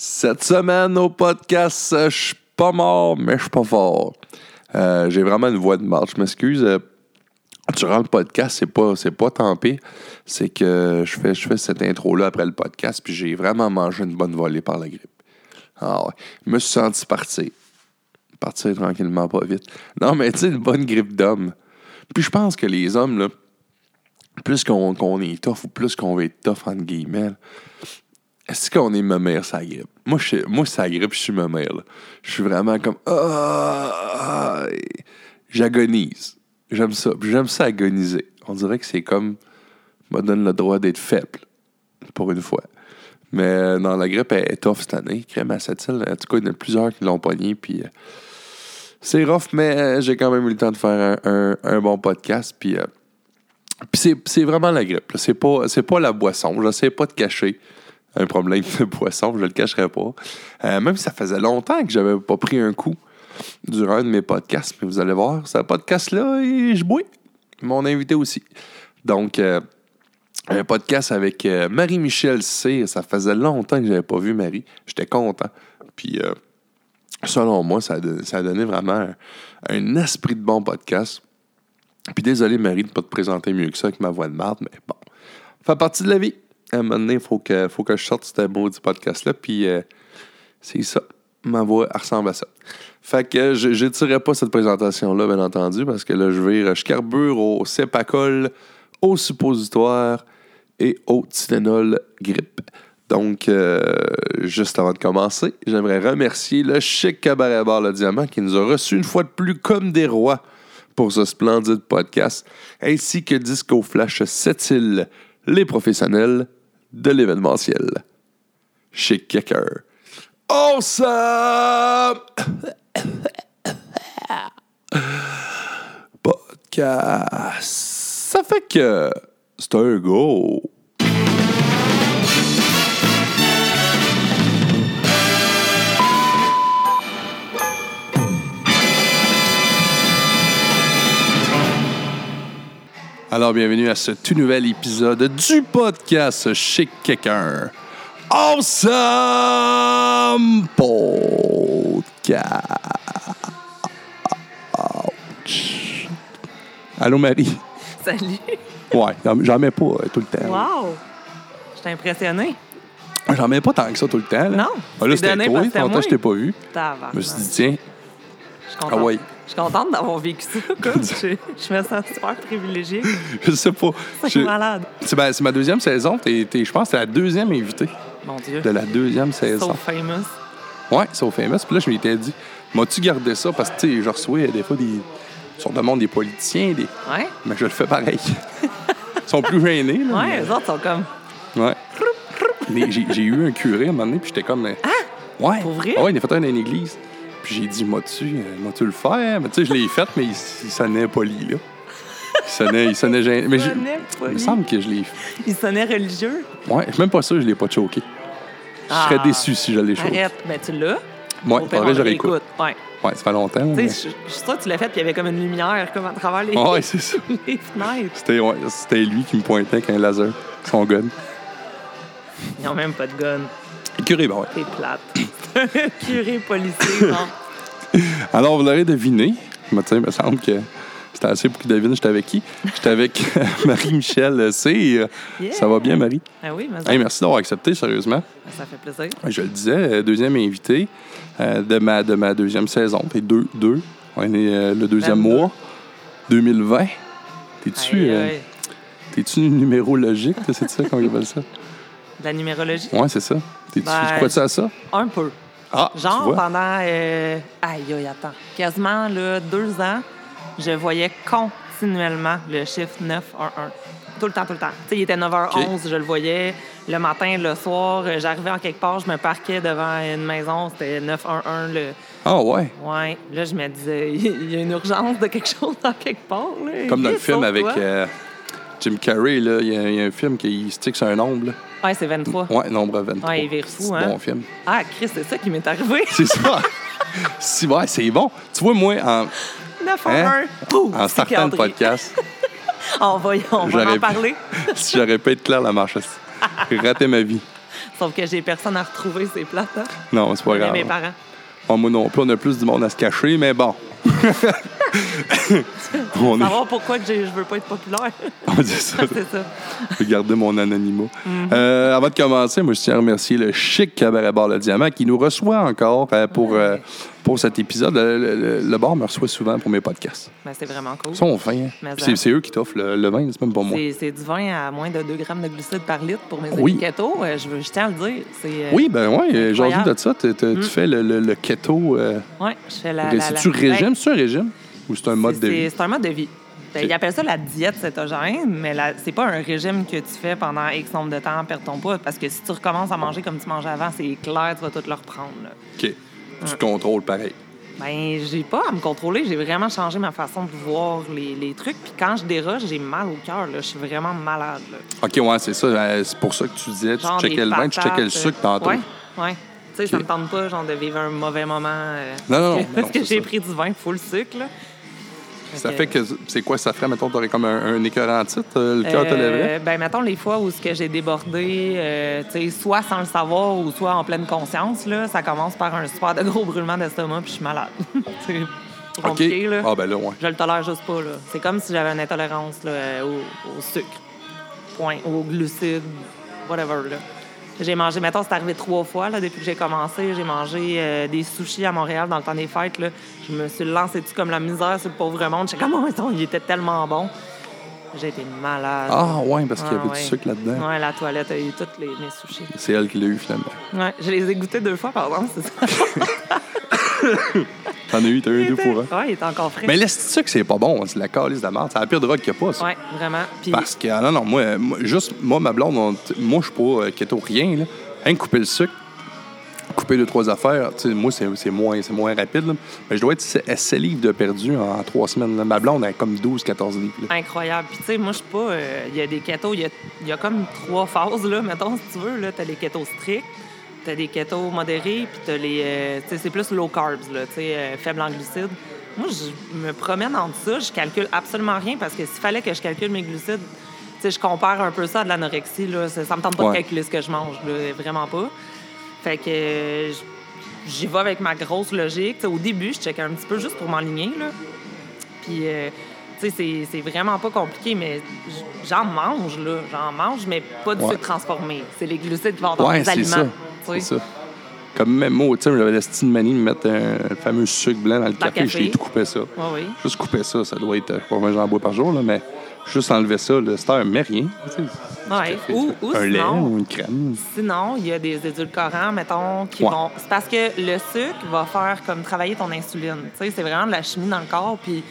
Cette semaine au podcast, je suis pas mort, mais je suis pas fort. Euh, J'ai vraiment une voix de marche. Je m'excuse. Euh, durant le podcast, c'est pas, pas tant. C'est que je fais, je fais cette intro-là après le podcast, puis j'ai vraiment mangé une bonne volée par la grippe. Ah. Je me suis senti partir. Partir tranquillement, pas vite. Non, mais tu sais, une bonne grippe d'homme. Puis je pense que les hommes, là, plus qu'on est tough ou plus qu'on va être tough, entre guillemets, est-ce qu'on est ma mère sa grippe? Moi, je, moi sa grippe, je suis ma mère. Je suis vraiment comme. Ah, J'agonise. J'aime ça. J'aime ça agoniser. On dirait que c'est comme. me donne le droit d'être faible. Pour une fois. Mais non, la grippe est tough cette année. Crème à cette île. En tout cas, il y en a plusieurs qui l'ont pogné. Puis. euh, c'est rough, mais euh, j'ai quand même eu le temps de faire un, bon podcast. Puis. euh, puis c'est, vraiment la grippe. C'est pas, pas la boisson. J'essaie pas de cacher un problème de boisson. Je le cacherai pas. Euh, même si ça faisait longtemps que j'avais pas pris un coup durant un de mes podcasts. Mais vous allez voir, ce podcast-là, je bois. Mon invité aussi. Donc, euh, un podcast avec euh, Marie-Michel C. Ça faisait longtemps que j'avais pas vu Marie. J'étais content. Puis, selon moi, ça a, donné vraiment un, esprit de bon podcast. Puis désolé, Marie, de pas te présenter mieux que ça avec ma voix de marde, mais bon. Ça fait partie de la vie. À un moment donné, il faut que, faut que je sorte ce maudit podcast-là. Puis euh, c'est ça. Ma voix ressemble à ça. Fait que je n'étirerai pas cette présentation-là, bien entendu, parce que là, je vire, je carbure au Cepacol, au suppositoire et au Tylenol grippe. Donc, euh, juste avant de commencer, j'aimerais remercier le chic cabaret bar Le Diamant qui nous a reçus une fois de plus comme des rois pour ce splendide podcast, ainsi que Disco Flash 7 îles, les professionnels de l'événementiel. Chic Kicker. Awesome! Podcast. Ça fait que c'est un go. Alors, bienvenue à ce tout nouvel épisode du podcast Chic Quelqu'un. Awesome Podcast. Allô, Marie? Salut! Ouais, j'en- mets pas euh, tout le temps. Wow! J'étais impressionnée. J'en mets pas tant que ça tout le temps. Là. Non, Ah, là, c'était toi. Longtemps, je t'ai pas vu. Je me suis dit, tiens, Je suis ah ouais. Je suis contente d'avoir vécu ça. Comme je, je me sens super privilégiée. je sais pas. C'est malade. C'est ma, deuxième saison. T'es- t'es- je pense que c'est la deuxième invitée Mon Dieu. de la deuxième saison. So famous. Ouais, au famous. Puis là, je m'étais dit, m'as-tu gardé ça? Parce que, tu sais, je reçois des fois des. Sur le monde des politiciens, des... Ouais? mais je le fais pareil. Ils sont plus gênés, là. Ouais, eux autres sont comme. mais- Ouais. Mais J'ai eu un curé à un moment donné, puis j'étais comme. euh, Ouais. Pour vrai? Ah ouais, il a fait un dans une église. Puis j'ai dit, m'as-tu euh, m'as-tu le faire? Mais tu sais, je l'ai fait, mais il, il sonnait poli, là. Il sonnait, il sonnait gêné. Mais je- sonnait il me semble que je l'ai Ils sonnaient religieux. Ouais, je suis même pas sûr que je l'ai pas choqué. Je serais Ah. déçu si je l'ai choqué. Arrête. Ben, tu l'as. Ouais, il faudrait que je réécoute. Ouais. Ouais, ça fait longtemps. Tu mais- sais, je je suis sûre que tu l'as fait, puis il y avait comme une lumière comme à travers les, Ouais, c'est ça. les fenêtres. C'était ouais, c'était lui qui me pointait avec un laser, son gun. Ils n'ont même pas de gun. Curé, ben ouais. T'es plate. Curé policier, non? Alors, vous l'aurez deviné. Mais il me semble que c'était assez pour qu'il devine j'étais avec qui. J'étais avec Marie-Michel C. Yeah. Ça va bien, Marie? Ah oui, mais Hey, merci d'avoir accepté, sérieusement. ça fait plaisir. Je le disais, euh, deuxième invité euh, de, ma, de ma deuxième saison. Fait deux, deux. On est euh, le deuxième 22. mois, 2020. T'es-tu aïe. t'es-tu numérologique? C'est ça qu'on appelle ça? De la numérologie? Ouais, c'est ça. T'es-tu, Ben, tu crois-tu à ça? Un peu. Ah, Genre pendant. euh, Aïe, aïe, attends. Quasiment là, deux ans, je voyais continuellement le chiffre 911. Tout le temps, tout le temps. Tu sais, il était 9h11, je le voyais. Le matin, le soir, j'arrivais en quelque part, je me parquais devant une maison, c'était 911. Le... Ah ouais. Ouais. Là, je me disais, il y a une urgence de quelque chose dans quelque part. Là. Comme dans le film avec euh, Jim Carrey, là, il y, a- il y a un film qui stick sur un nombre. Là. Ouais, c'est 23. Ouais, nombre 23. Ouais, il vire fou, C'est hein? bon film. Ah, Chris, c'est ça qui m'est arrivé. C'est ça. si, ouais, c'est bon. Tu vois, moi, en, 911. hein, Pouf, en startant le podcast, On va, on va en parler. si j'aurais pas été clair la marche, raté ma vie. Sauf que j'ai personne à retrouver, c'est plate. Hein? Non, c'est pas grave. mes parents. Bon, moi non plus, on a plus du monde à se cacher, mais bon. on, est... Savoir pourquoi je veux pas être populaire. on dit ça. c'est ça. Je vais garder mon anonymat. Mhm. Euh, avant de commencer, moi, je tiens à remercier le chic Cabaret Bar Le Diamant qui nous reçoit encore euh, pour, euh, pour cet épisode. Le, le- le bar me reçoit souvent pour mes podcasts. Ben, c'est vraiment cool. Ils sont fins. hein. C'est eux qui t'offrent le, le vin, c'est même pas moi. C'est du vin à moins de 2 grammes de glucides par litre pour mes Oui. amis keto. Euh, Je, veux, je tiens à le dire. Euh, Oui, ben oui, j'ai envie Incroyable. de ça. Tu- Tu fais le, keto. euh, Ouais, je fais la. C'est-tu Ben, régime? C'est un régime? Ou c'est un mode de vie? C'est un mode de vie. Ben. Ils appellent ça la diète cétogène, mais c'est pas un régime que tu fais pendant X nombre de temps, perdre ton poids, parce que si tu recommences à manger comme tu mangeais avant, c'est clair, tu vas tout le reprendre. là. OK. Tu contrôles pareil. Ben, j'ai pas à me contrôler. J'ai vraiment changé ma façon de voir les, les trucs. Puis quand je déroge, j'ai mal au cœur. Je suis vraiment malade. Là. OK, ouais, c'est ça. Euh, C'est pour ça que tu disais, tu Genre checkais le vin, tu checkais le sucre tantôt. Ouais, ouais. Tu sais, ça me tente pas genre, de vivre un mauvais moment. euh, Non, non, non, parce que- non, j'ai pris du vin full sucre. Là. Ça fait que, c'est quoi ça ferait, mettons, t'aurais comme un, un écœurant titre, euh, le cœur te lèverait? Euh, ben, mettons les fois où ce que j'ai débordé, euh, tu sais, soit sans le savoir ou soit en pleine conscience, là, ça commence par un super de gros brûlement d'estomac puis je suis malade. c'est OK. compliqué, là. Ah, ben là, ouais. Je le tolère juste pas, là. C'est comme si j'avais une intolérance là, au, au sucre, point, aux glucides, whatever, là. J'ai mangé, mettons, c'est arrivé trois fois, là, depuis que j'ai commencé. J'ai mangé euh, des sushis à Montréal dans le temps des fêtes, là. Je me suis lancé dessus comme la misère sur le pauvre monde. J'étais comme, oh, attends, il était tellement bon. J'ai été malade. Ah, ouais, parce qu'il y Ah, avait ouais. du sucre là-dedans. Ouais, la toilette a eu toutes les, mes sushis. C'est elle qui l'a eu, finalement. Ouais, je les ai goûtés deux fois, par exemple, c'est ça. T'en as eu, t'as eu deux pour un. Ouais, il était encore frais. Mais laisse sucre, c'est pas bon. C'est la calice de la merde. C'est la pire drogue qu'il n'y a pas, ça. Ouais, vraiment. Puis, Parce que, ah non, non, moi, moi, juste, moi, ma blonde, on- moi, je suis pas euh, keto, rien, là. Rien que couper le sucre, couper deux, trois affaires, tu moi, c'est moins, c'est moins rapide, là. Mais je dois être 7 livres de perdu en, trois semaines, là. Ma blonde, a comme 12, 14 livres, là. incroyable. Puis, tu sais, moi, je suis pas. euh, Il y a des ketos, il y y a comme trois phases, là, mettons, si tu veux. Là, t'as les ketos stricts, t'as des ketos modérés, puis t'as les. euh, tu sais, c'est plus low carbs, là, tu sais, euh, faible en glucides. Moi, je me promène entre ça, je calcule absolument rien parce que s'il fallait que je calcule mes glucides, tu sais, je compare un peu ça à de l'anorexie, là. Ça, ça me tente pas Ouais. de calculer ce que je mange, là, vraiment pas. Fait que. J'y vais avec ma grosse logique. Sais, au début, je checkais un petit peu juste pour m'enligner. Puis, euh, tu sais, c'est- vraiment pas compliqué, mais j'en mange, là. J'en mange, mais pas du Ouais. sucre transformé. C'est les glucides qui vont dans Ouais, les aliments. C'est sais. ça. Comme même moi, tu sais, j'avais la manie de mettre un, le fameux sucre blanc dans le Dans le café. Je l'ai café. tout coupé ça. Ouais, oui. Juste couper ça, ça doit être, euh, pas mal j'en bois par jour, là, mais juste enlever ça, là, c'est un mais rien. Ouais. Ou, ou un lait sinon, ou une crème. Sinon, il y a des édulcorants, mettons, qui Ouais. vont. C'est parce que le sucre va faire comme travailler ton insuline. Tu sais, c'est vraiment de la chimie dans le corps. Puis,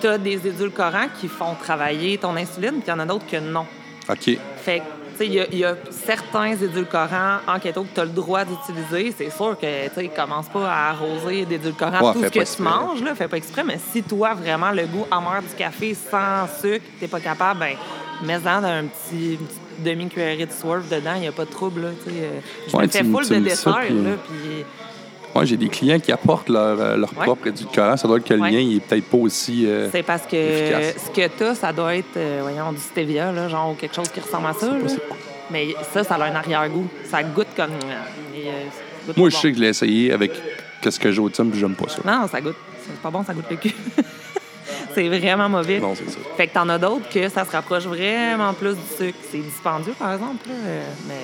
tu as des édulcorants qui font travailler ton insuline, puis il y en a d'autres que non. OK. Fait que, il y a- il y, a certains édulcorants en keto que tu as le droit d'utiliser. C'est sûr que, tu sais, commence pas à arroser d'édulcorants Ouais, tout ce que tu manges, là. Fais pas exprès. Mais si toi, vraiment, le goût amer du café sans sucre, t'es pas capable, ben mets-en d'un petit, une petite demi-cuillerée de swerve dedans. Il n'y a pas de trouble, là, tu sais. Euh, Je Ouais, me fais full de ça, dessert, puis- là, puis... Moi, j'ai des clients qui apportent leur, euh, leur Ouais. propre édulcorant. Ça doit être que le Ouais. lien, il est peut-être pas aussi. euh, C'est parce que efficace. ce que t'as, ça doit être, euh, voyons, du stevia, là, genre ou quelque chose qui ressemble à ça. là. c'est quoi. Mais ça, ça a un arrière-goût. Ça goûte comme. et, ça goûte Moi, je bon. sais que je l'ai essayé avec qu'est-ce que j'ai au thym, puis j'aime pas ça. Non, ça goûte. C'est pas bon, ça goûte le cul. c'est vraiment mauvais. Non, c'est ça. Fait que t'en as d'autres que ça se rapproche vraiment plus du sucre. C'est dispendieux, par exemple, là, mais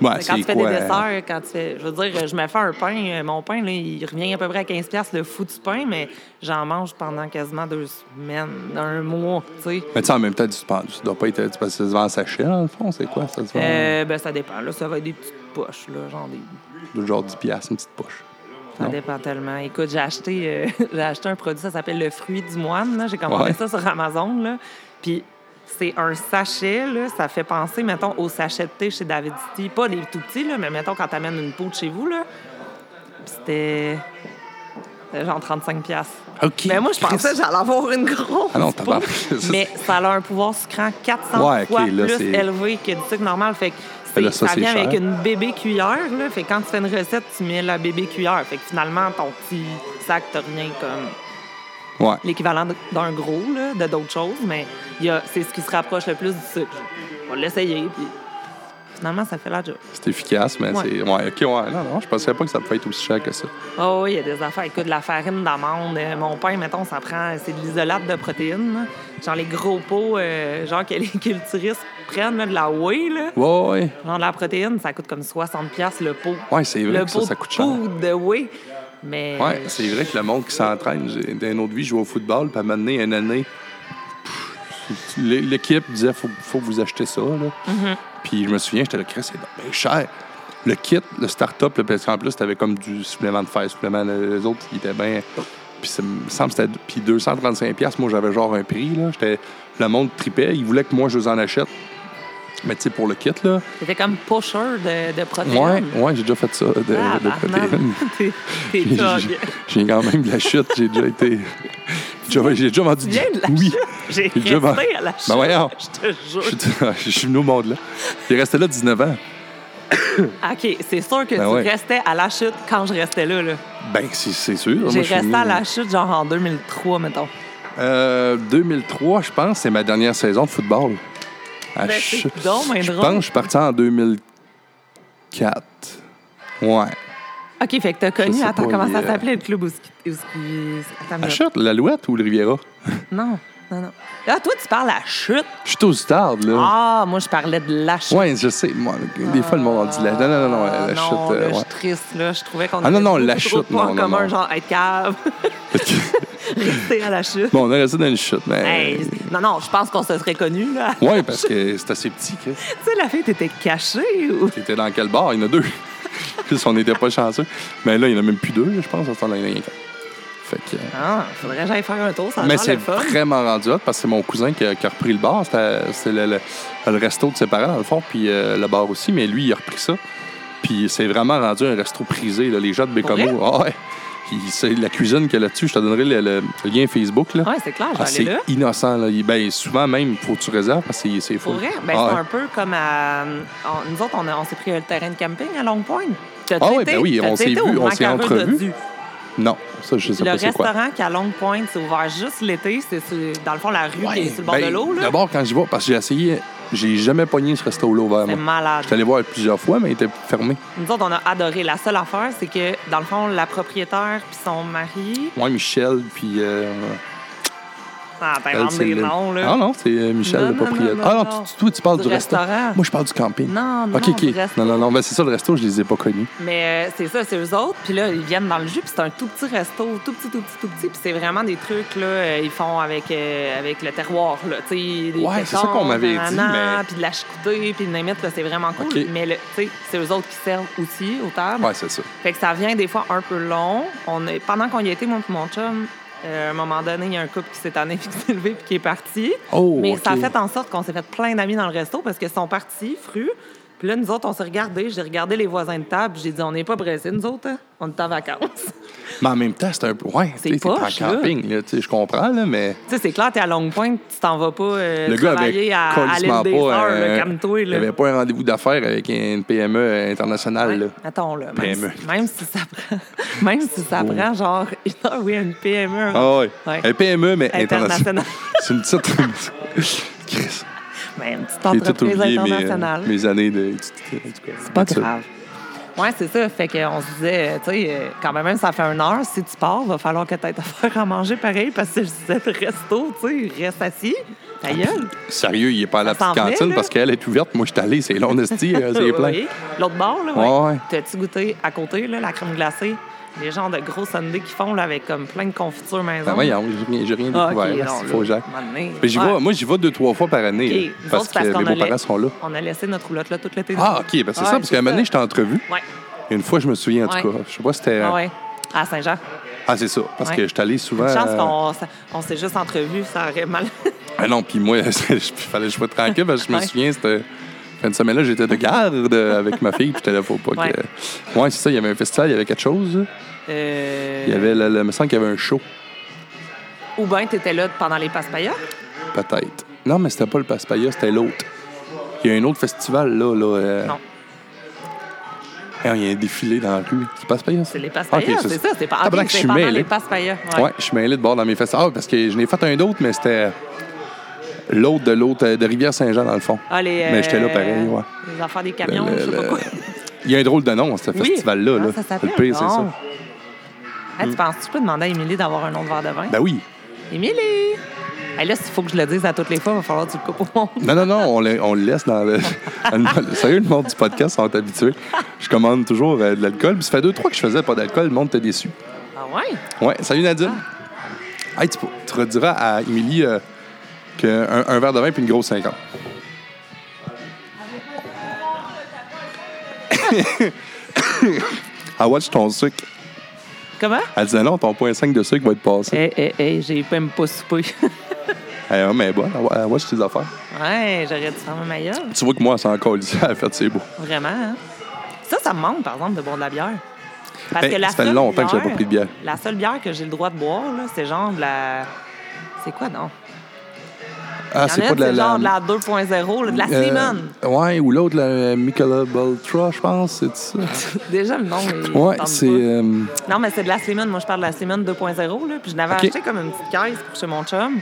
Ouais, quand tu fais quoi? des desserts, quand tu fais. Je veux dire, je me fais un pain, euh, mon pain, là, il revient à peu près à 15$ le foutu pain, mais j'en mange pendant quasiment deux semaines, un mois, tu sais. Mais tu sais, en même temps, tu ne dois pas être. tu- Parce que ça se vend en sachet, dans le fond. C'est quoi? Ça se vend Euh, ben, ça dépend. Là, ça va être des petites poches, là, genre des. de genre 10 piastres, une petite poche. Ça Non? dépend tellement. Écoute, j'ai acheté, euh, j'ai acheté un produit, ça s'appelle le fruit du moine. là. J'ai commandé Ouais. ça sur Amazon. Là. Puis c'est un sachet, là, ça fait penser, mettons, au sachet de thé chez David City. Pas les tout petits, là, mais mettons quand t'amènes une peau de chez vous. Là. C'était c'était genre 35 pièces. OK. Mais moi, je pensais que j'allais avoir une grosse Ah non, peau. tabarnak. Mais ça a un pouvoir sucrant 400 Ouais, fois là, plus élevé que du sucre normal. Fait que c'est- Là, ça, ça vient avec une bébé cuillère. Là. Fait que quand tu fais une recette, tu mets la bébé cuillère. Fait que finalement, ton petit sac te revient comme Ouais. l'équivalent d'un gros, là, de d'autres choses. Mais c'est ce qui se rapproche le plus du sucre. On va l'essayer. Puis Finalement, ça fait la job. C'est efficace, mais Ouais. c'est. Ouais, ok, ouais. Non, non, je pensais pas que ça pouvait être aussi cher que ça. Oh, oui, il y a des affaires. Écoute, de la farine d'amande. euh, mon pain, mettons, ça prend. C'est de l'isolate de protéines. Genre les gros pots, euh, genre que les culturistes prennent là, de la whey, là. Ouais, ouais. Genre de la protéine, ça coûte comme 60$ le pot. Ouais, c'est vrai le que ça, pot ça coûte cher. de whey. Mais. Ouais, c'est vrai que le monde qui s'entraîne, j'ai- dans une autre vie, je jouais au football, puis à donné, une année, l'équipe disait faut, faut que vous achetez ça. Là. Mhm. Puis je me souviens, j'étais là, Chris, c'est bien cher. Le kit, le start-up, parce qu'en plus, t'avais comme du supplément de fer, supplément. Les autres, ils étaient bien. Puis ça me semble que c'était. Puis 235$, moi, j'avais genre un prix. Là. Le monde tripait. Ils voulaient que moi, je les en achète. Mais tu sais, pour le kit, là. C'était comme pusher de, de protéines. Ouais, ouais, j'ai déjà fait ça, de, Ah, bah, protéines. T'es t'es J'ai- quand même de la chute. J'ai déjà été. J'ai déjà- vendu du. viens de la Oui. J'ai déjà vendu- à la chute. Ben voyons. Je te jure. Je suis venu au monde là. J'ai resté là 19 ans. OK, c'est sûr que Ben tu ouais. restais à la chute quand je restais là. là. Ben, c'est sûr. J'ai resté à la chute genre en 2003, mettons. Euh, 2003, je pense, c'est ma dernière saison de football. À Ben, donc je drôle. pense que je suis parti en 2004. Ouais. OK, fait que t'as connu... Attends, pas, comment ça euh, s'appelait le club où... où- Attends, l'Alouette ou le Riviera? Non, non, non. Ah, toi, tu parles à chute. Je suis stade, là. Ah, moi, je parlais de la chute. Ouais, je sais. Moi, des fois, le monde dit la. Non, non, non, non, Ah, la non, chute. là, euh, je ouais. suis triste, là. Je trouvais qu'on Ah, non, non, la chute, non, en non, commun, genre être cave, rester à la chute. bon, on est resté dans une chute, mais. Hey, non, non, je pense qu'on se serait connus, là. Ouais, parce que c'est assez petit, que. Tu sais, la fille, t'étais cachée ou... T'étais dans quel bar? Il y en a deux. Plus on n'était pas chanceux. Mais là, il n'y en a même plus deux, je pense. À ce temps-là, il y en a. Fait que. Ah, faudrait que j'aille faire un tour, ça Mais c'est vraiment rendu hot parce que c'est mon cousin qui a, qui a repris le bar. C'était c'était le, le- le resto de ses parents, dans le fond, puis euh, le bar aussi. Mais lui, il a repris ça. Puis c'est vraiment rendu un resto prisé. là. Les gens de Bécamo. Ah ouais. C'est la cuisine qu'il y a là-dessus. Je te donnerai le, le lien Facebook. Ouais, c'est clair, Ah, c'est innocent. Là. Ben, souvent même, il faut que tu réserves parce que c'est- c'est fou. Ben, Ah, c'est ouais. un peu comme à... nous autres, on, on s'est pris le terrain de camping à Longue Pointe. Ah été? ben oui, on s'est vu, on s'est. Dodu? Non, ça, je sais Le pas c'est quoi. restaurant qui est à Longue Pointe, c'est ouvert juste l'été. C'est dans le fond la rue qui est sur le bord ben, de l'eau. D'abord, quand je vais, parce que j'ai essayé, j'ai jamais pogné ce resto-là ouvert. C'est moi. malade. Je suis allé voir plusieurs fois, mais il était fermé. Nous autres, on a adoré. La seule affaire, c'est que, dans le fond, la propriétaire puis son mari... Ouais, Michel, puis. euh, Ah, c'est des noms, là. Ah non, c'est euh, Michel, Non, le non, propriétaire. non, ah non, non. tu- toi, tu parles du, Du resto. restaurant. Moi, je parle du camping. Non, non, OK, OK. du resto. Non, non, non, ben, c'est ça, le resto, je les ai pas connus. Mais euh, c'est ça, c'est eux autres. Puis là, ils viennent dans le jus, puis c'est un tout petit resto, tout petit, tout petit, tout petit. Puis c'est vraiment des trucs, là, euh, ils font avec, euh, avec le terroir, là. Tu sais, des Ouais, c'est ça pétons, qu'on m'avait dit, mais- Puis de la chicoutée, puis de limite, là, c'est vraiment cool. OK. Mais, le- tu sais, c'est eux autres qui servent aussi au table. Ouais, c'est ça. Fait que ça vient des fois un peu long. On est, pendant qu'on y était, moi et mon chum, euh, à un moment donné, il y a un couple qui s'est tanné puis qui s'est levé puis qui est parti. Oh, Mais ça a fait en sorte qu'on s'est fait plein d'amis dans le resto parce qu'ils sont partis, fru. Puis là, nous autres, on s'est regardés. J'ai regardé les voisins de table. J'ai dit, on n'est pas pressés, nous autres. hein? On est en vacances. Mais en même temps, c'est un peu. Ouais, C'est en là. camping, là. Je comprends, là, mais. tu sais, c'est clair, t'es à Longue Pointe, tu t'en vas pas euh, Le gars travailler avait à, à l'île des pas. Là, Il là. avait pas un rendez-vous d'affaires avec une PME internationale, là. Attends, là. Même, PME. si, même si ça prend, même si ça Oh. prend genre une oui, une PME. un- Ah ouais. Ouais. Un PME, mais International. international. c'est une petite. Chris. Ben, une petite entreprise oublié mes, internationale. mes années de. C'est pas grave. Ouais, c'est ça. Fait qu'on se disait, tu sais, euh, quand même, ça fait une heure. Si tu pars, va falloir que tu aies à faire à manger pareil parce que je disais, le resto, tu sais, reste assis. Ta gueule. Sérieux, il est pas à la petite cantine venait, parce qu'elle est ouverte. Moi, je suis allé, c'est long, euh, c'est plein. Oui. L'autre bord, là, ouais. ouais. T'as-tu goûté à côté, là, la crème glacée? Les genres de gros sundaes qu'ils font, là, avec comme plein de confitures maison. Ben voyons, j'ai rien, j'ai rien Ah, découvert. OK, là, non, c'est là, faux, Jacques. Mais j'y ouais. moi, j'y vais deux, trois fois par année. Parce que mes beaux-parents allait- sont là. On a laissé notre roulotte là toute l'été. Ah, OK, ben c'est Ouais, ça, parce qu'à un moment donné, j'étais entrevu. Ouais. Une fois, je me souviens, en tout Ouais. cas. Je sais pas c'était. Ah, ouais. À Saint-Jean. Ah, c'est ça. Parce Ouais. que je suis allé souvent. Une chance euh, qu'on s'est juste entrevus, ça aurait mal. Ah non, puis moi, il fallait que je sois tranquille parce que je me Ouais. souviens, c'était. Fin de semaine-là, j'étais de garde avec ma fille, puis j'étais là, faut pas Ouais. que. Ouais, c'est ça, il y avait un festival, il y avait quelque chose. Euh... Il y avait, le, le- il me semble qu'il y avait un show, Ou bien tu étais là pendant les Passe-Paya. peut-être. Non, mais c'était pas le Paspaya, c'était l'autre. Il y a un autre festival, là. là euh, Non. ah, Il y a un défilé dans la rue. C'est Paspaya? C'est les Passe-Paya, Ok, c'est ça. C'est pas Ah, ok, pendant que je suis pendant mêlé. les. Ouais. je suis mêlé de bord dans mes festivals. Ah, parce que je n'ai fait un d'autre, mais c'était. L'autre de l'autre, euh, de Rivière-Saint-Jean, dans le fond. Ah, les, Mais j'étais là euh, pareil, ouais. Les affaires des camions, Le- je sais pas quoi. Il y a un drôle de nom, ce Oui. festival-là. Ah, là. ça le pire, c'est ça. Hey, tu penses que tu peux demander à Émilie d'avoir un autre verre de vin? Ben oui. Émilie! Hey, là, s'il faut que je le dise à toutes les fois, il va falloir que tu le coupes au monde. Non, non, non, on le, on le laisse dans le. Sérieux, le monde du podcast sont habitués. Je commande toujours euh, de l'alcool. Puis ça fait deux, trois que je faisais pas d'alcool, le monde était déçu. Ah ouais? Ouais, salut Nadine. Hey, tu, tu rediras à Émilie euh, qu'un un verre de vin puis une grosse 50. ah, watch ton sucre. Comment? Elle disait non, ton point 5 de sucre va être passé. Hé, hé, hé, j'ai même pas soupé. Eh, mais bon, elle watch tes affaires. ouais, j'aurais dû faire ma meilleure. Tu vois que moi, c'est encore ici, elle fait c'est beau. Vraiment, hein? Ça, ça me manque, par exemple, de boire de la bière. Parce Ben, que la ça fait seule longtemps que j'avais bière- pas pris de bière. La seule bière que j'ai le droit de boire, là, c'est genre de la. C'est quoi, non? Ah, c'est pas de la. c'est genre de la- la 2.0, là, de la euh, Seaman. ouais, ou l'autre, la Michelob Ultra, je pense, c'est ça. Déjà, le nom. Ouais, c'est. euh, Non, mais c'est de la Seaman. Moi, je parle de la Seaman 2.0, là. Puis je n'avais Ok. acheté comme une petite caisse pour chez mon chum.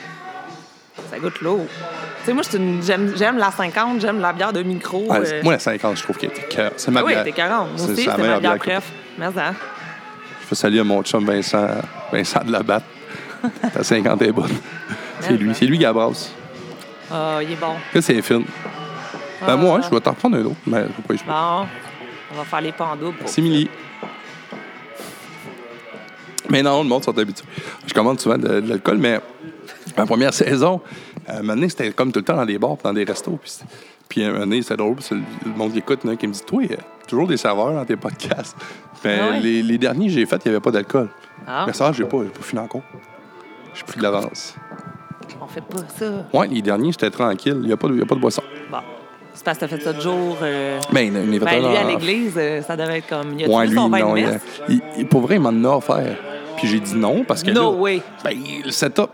Ça goûte l'eau. Tu sais, moi, j'aime la 50, j'aime la bière de micro. euh, moi, la 50, je trouve qu'elle était cœur. C'est ma ah oui, bière. t'es 40. Moi aussi, c'est ma bière préf. Mais ça. Je fais saluer à mon chum Vincent, Vincent de la Batte. La 50 est bonne. C'est lui, c'est lui qui la brasse. Ah, il est bon. Là, c'est fine. Ben, Ah. moi, je vais t'en prendre un autre, je pas y jouer. Bon, on va faire les pas en double. pour- Millie. Mais non, le monde sont habitués. Je commande souvent de, de l'alcool, mais ma première saison, euh, à un moment donné, c'était comme tout le temps dans des bars, puis dans des restos. Puis, c'était- puis à un moment donné, c'est drôle, parce que le monde qui écoute, il y en a qui me dit Toi, il y a toujours des saveurs dans tes podcasts. Mais Ah ouais? les, les derniers que j'ai faits, il n'y avait pas d'alcool. Ah, Mais ça, j'ai pas, j'ai pas fini encore. J'ai pris de l'avance. Pas ça. Ouais, les derniers, j'étais tranquille. Il n'y a, pas de- il y a pas de boisson. Bon. C'est parce que t'as fait ça de jour. euh, Mais une, une Ben, lui, à l'église, euh, ça devait être comme. Il a Ouais, lui, son non. il- il- il- pour vrai, il m'en a offert. Puis j'ai dit non parce que. No là, way. Ben, le setup.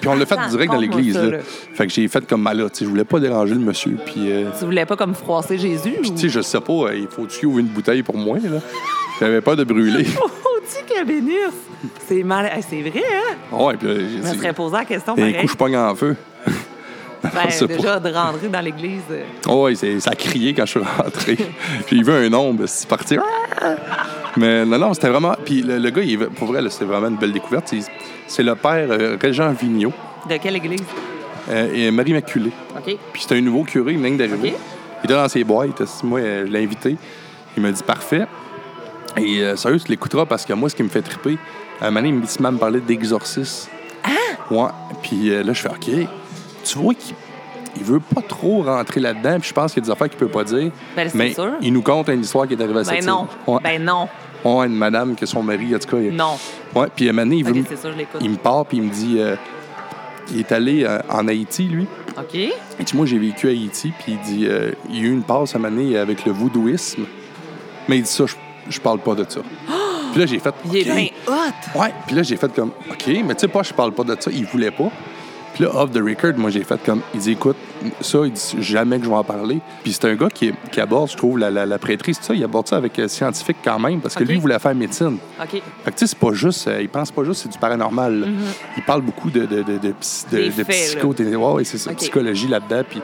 Puis on l'a fait direct dans l'église. ça, là. là. Fait que j'ai fait comme mal là. Tu sais, je voulais pas déranger le monsieur. Puis, euh, Tu voulais pas comme froisser Jésus? puis tu sais, je sais pas, euh, il faut qu'il ouvre une bouteille pour moi. là? J'avais peur de brûler. Tu bénisse! C'est mal. Hey, c'est vrai, hein? ouais, puis euh, Je me serais posé la question D'un pareil. coup, je pogne en feu. Ben, pas. déjà, de rentrer dans l'église. euh, Oh, c'est- ça a crié quand je suis rentré. J'ai vu un ombre, c'est parti. Mais non, non, c'était vraiment. Puis le, le gars, il pour vrai, c'était vraiment une belle découverte. C'est- C'est le père euh, Régent Vigneault De quelle église? euh, et Marie Immaculée. OK. Puis c'était un nouveau curé, il venait d'arriver. Il était dans ses boîtes. Moi, je l'ai invité. Il m'a dit parfait. Et euh, sérieux, tu l'écouteras parce que moi, ce qui me fait triper, à un moment donné, il me parlait d'exorcisme. Ah! Ouais. Puis euh, là, je fais OK. Tu vois qu'il il veut pas trop rentrer là-dedans. Puis je pense qu'il y a des affaires qu'il peut pas dire. Ben, c'est mais sûr. il nous conte une histoire qui est arrivée à Ben cette non. Ouais. Ben non. Ouais, une madame que son mari, en tout cas. il- Non. Ouais. Puis à un moment donné, il, veut OK, me- c'est ça, je l'écoute. il me part, puis il me dit euh, il est allé euh, en Haïti, lui. OK. Il dit, moi, j'ai vécu à Haïti, puis il dit, euh, il y a eu une passe à mener avec le voodooisme. Mais il dit ça, je, je parle pas de ça. Puis là, j'ai fait. Il est bien hot. Ouais, puis là, j'ai fait comme, OK, mais tu sais pas, je parle pas de ça. Il voulait pas. Puis là, off the record, moi, j'ai fait comme, il dit, écoute, ça, il dit, jamais que je vais en parler. Puis c'est un gars qui, qui aborde, je trouve, la, la, la prêtrise, tout ça, il aborde ça avec euh, scientifique quand même, parce que OK. lui, il voulait faire médecine. OK. Fait que, tu sais, c'est pas juste, euh, il pense pas juste c'est du paranormal. là. Il parle beaucoup de, de, de, de, psy- de, Mm-hmm. Des de faits, psycho, ouais, ouais, c'est ça, OK. psychologie là-dedans. Puis...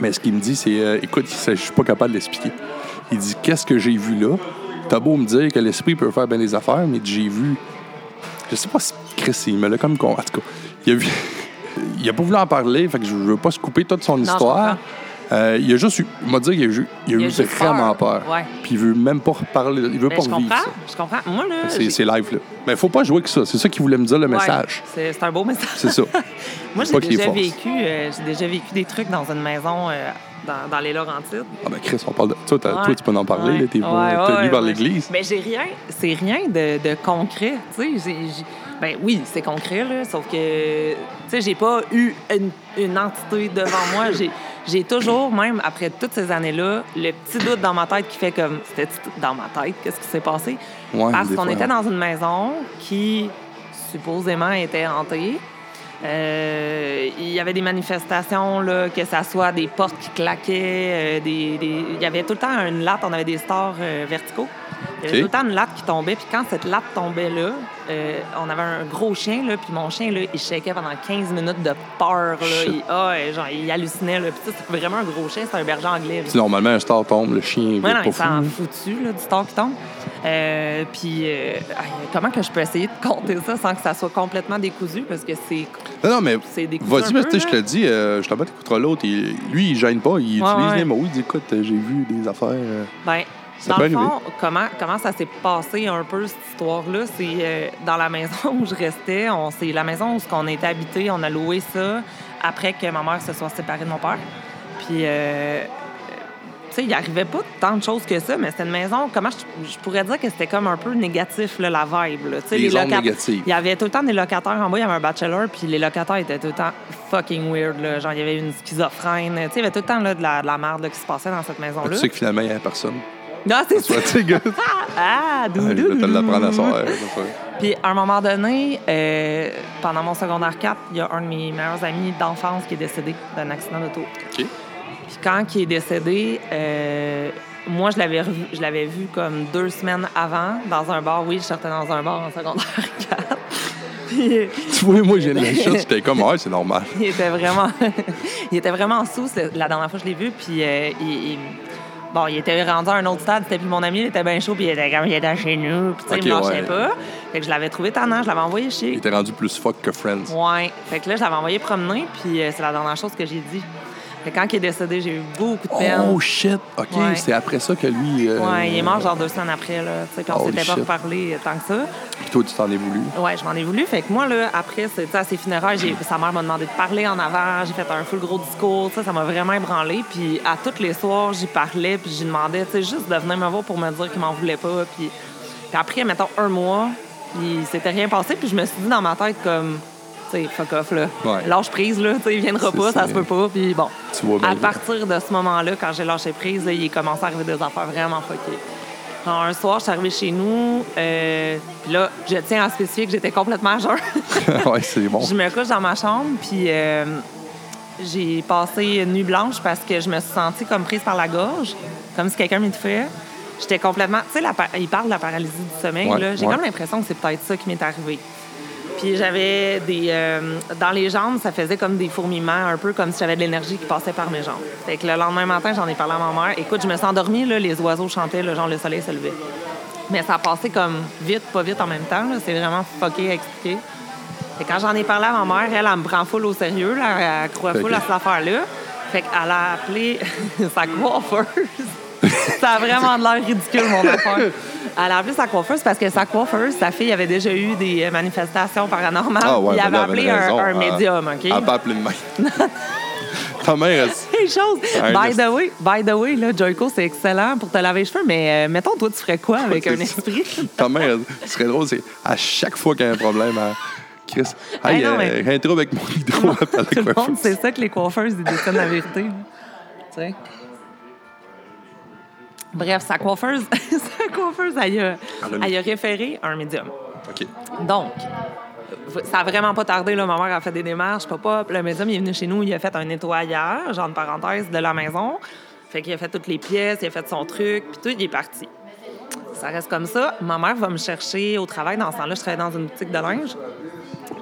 Mais ce qu'il me dit, c'est, euh, écoute, je suis pas capable de l'expliquer. Il dit, qu'est-ce que j'ai vu là? T'as beau me dire que l'esprit peut faire bien des affaires, mais j'ai vu. Je sais pas si Chris, il me l'a comme. con- En tout cas, il a vu. il a pas voulu en parler, fait que je veux pas se couper toute son histoire. Euh, il a juste eu. Il m'a dit qu'il a eu, il a Il eu vraiment peur. peur. Ouais. Puis il veut même pas reparler. Il veut Ben, pas je revivre comprends. ça. Je comprends. Moi, là. C'est live, là. Mais faut pas jouer que ça. C'est ça qu'il voulait me dire, le Ouais, message. c'est un beau message. C'est ça. Moi, j'ai déjà, vécu, euh, j'ai déjà vécu des trucs dans une maison euh, dans, dans les Laurentides. Ah ben Chris, on parle de... Toi, t'as- Ouais. toi tu peux en parler, Ouais. t'es Ouais, tenu par l'Église. Mais j'ai rien, c'est rien de, de concret, tu sais. Ben oui, c'est concret, là, sauf que, tu sais, j'ai pas eu une, une entité devant moi. J'ai, toujours, même après toutes ces années-là, le petit doute dans ma tête qui fait comme, c'était dans ma tête, qu'est-ce qui s'est passé? Parce qu'on était dans une maison qui, supposément, était hantée. Euh, il y avait des manifestations, là, que ça soit des portes qui claquaient, euh, des, des- il y avait tout le temps une latte, on avait des stores euh, verticaux. Il y avait tout le temps une latte qui tombait, puis quand cette latte tombait là, euh, on avait un gros chien, là, puis mon chien, là, il shakeait pendant 15 minutes de peur. Là. Il, et genre, il hallucinait. Là. Puis c'était vraiment un gros chien, c'était un berger anglais. là. Normalement un star tombe, le chien Ouais, est non, il s'en fou. foutu là, du star qui tombe. Euh, puis, euh, comment que je peux essayer de compter ça sans que ça soit complètement décousu? Parce que c'est Non, non, mais c'est décousu vas-y, tu sais, je te le dis, euh, justement, t'écouteras l'autre. Lui, il gêne pas, il Ouais, utilise ouais. les mots. Il dit écoute, j'ai vu des affaires. Ben, dans le fond, comment, comment ça s'est passé un peu, cette histoire-là? C'est euh, dans la maison où je restais. C'est la maison où on était habité. On a loué ça après que ma mère se soit séparée de mon père. Puis, euh, tu sais, il arrivait pas tant de choses que ça, mais c'était une maison, comment je, je pourrais dire que c'était comme un peu négatif, là, la vibe. Là. Les ondes locat- négatives. Il y avait tout le temps des locataires en bas, il y avait un bachelor, puis les locataires étaient tout le temps fucking weird. Là. Genre, il y avait une schizophrène. Tu sais, il y avait tout le temps là, de, la, de la merde là, qui se passait dans cette maison-là. Tu sais que finalement, il n'y a personne? Non, c'est ça. Sais, gars. Ah, Ah, Je doudou. vais te l'apprendre à soir. Puis, à un moment donné, euh, pendant mon secondaire 4, il y a un de mes meilleurs amis d'enfance qui est décédé d'un accident d'auto. OK. Puis, quand il est décédé, euh, moi, je l'avais revu- je l'avais vu comme deux semaines avant dans un bar. Oui, je sortais dans un bar en secondaire 4. Puis, Tu vois, moi, j'ai la chute, j'étais comme, ouais, c'est normal. il était vraiment il était vraiment sous la dernière fois que je l'ai vu puis euh, il, il- bon il était rendu à un autre stade c'était plus mon ami il était bien chaud puis il était comme il était chez nous puis tu sais il me Ok, lâchait ouais. pas fait que je l'avais trouvé tannant je l'avais envoyé Il chier était rendu plus fuck que Friends. ouais fait que là je l'avais envoyé promener puis euh, c'est la dernière chose que j'ai dit quand il est décédé j'ai eu beaucoup de peine Oh shit! OK, Ouais. c'est après ça que lui. euh, ouais il est mort genre deux semaines après là tu sais puis on s'était pas reparlé tant que ça Puis toi, tu t'en es voulu. Ouais, je m'en ai voulu. Fait que moi, là, après, c'est- tu sais, à ses funérailles, sa mère m'a demandé de parler en avant. J'ai fait un full gros discours. Ça, ça m'a vraiment ébranlé. Puis à tous les soirs, j'y parlais. Puis j'y demandais, tu sais, juste de venir me voir pour me dire qu'il m'en voulait pas. Puis, puis après, mettons, un mois, il s'était rien passé. Puis je me suis dit dans ma tête, comme, sais, fuck off, là. Ouais. Lâche prise, là. Tu sais, il viendra pas, ça se peut pas. Puis bon. À partir de ce moment-là, quand j'ai lâché prise, là, il commençait à arriver des affaires vraiment fuckées. Alors, un soir, je suis arrivée chez nous. euh, puis là, je tiens à spécifier que j'étais complètement à jeun. ouais, c'est bon. je me couche dans ma chambre, puis euh, j'ai passé une nuit blanche parce que je me suis sentie comme prise par la gorge, comme si quelqu'un m'étouffait. J'étais complètement... Tu sais, il parle de la paralysie du sommeil, Ouais, là. J'ai ouais. comme l'impression que c'est peut-être ça qui m'est arrivé. Puis j'avais des... euh, dans les jambes, ça faisait comme des fourmillements, un peu comme si j'avais de l'énergie qui passait par mes jambes. Fait que le lendemain matin, j'en ai parlé à ma mère. Écoute, je me suis endormie, là, les oiseaux chantaient, là, genre le soleil se levait. Mais ça a passé comme vite, pas vite en même temps. C'est vraiment fucké à expliquer. Et quand j'en ai parlé à ma mère, elle, elle me prend full au sérieux. Là, elle croit Fait full que- à cette affaire-là. Fait qu'elle a appelé sa coiffeuse. ça a vraiment de l'air ridicule, mon affaire. Elle a appelé sa coiffeuse parce que sa coiffeuse, sa fille avait déjà eu des euh, manifestations paranormales. Ah ouais, il avait appelé avait un, Elle- médium, OK? Elle a pas appelé de main. Ta mère, elle-. Ouais, by, the way, by the way, là, Joyco, c'est excellent pour te laver les cheveux, mais euh, mettons, toi, tu ferais quoi avec un esprit? Ta mère, ce serait drôle, c'est à chaque fois qu'il y a un problème, à Chris, hey, Hey, non, euh, mais- j'ai un trouble avec mon hydro, Tout le monde, c'est ça que les coiffeuses, ils détiennent la vérité. Tu sais? Bref, sa coiffeuse, sa coiffeuse, elle a, elle a référé à un médium. OK. Donc, ça a vraiment pas tardé. Là. Ma mère a fait des démarches. Papa, le médium il est venu chez nous, il a fait un nettoyage, entre parenthèses, de la maison. Fait qu'il a fait toutes les pièces, il a fait son truc, puis tout, il est parti. Ça reste comme ça. Ma mère va me chercher au travail. Dans ce temps-là, je travaillais dans une boutique de linge.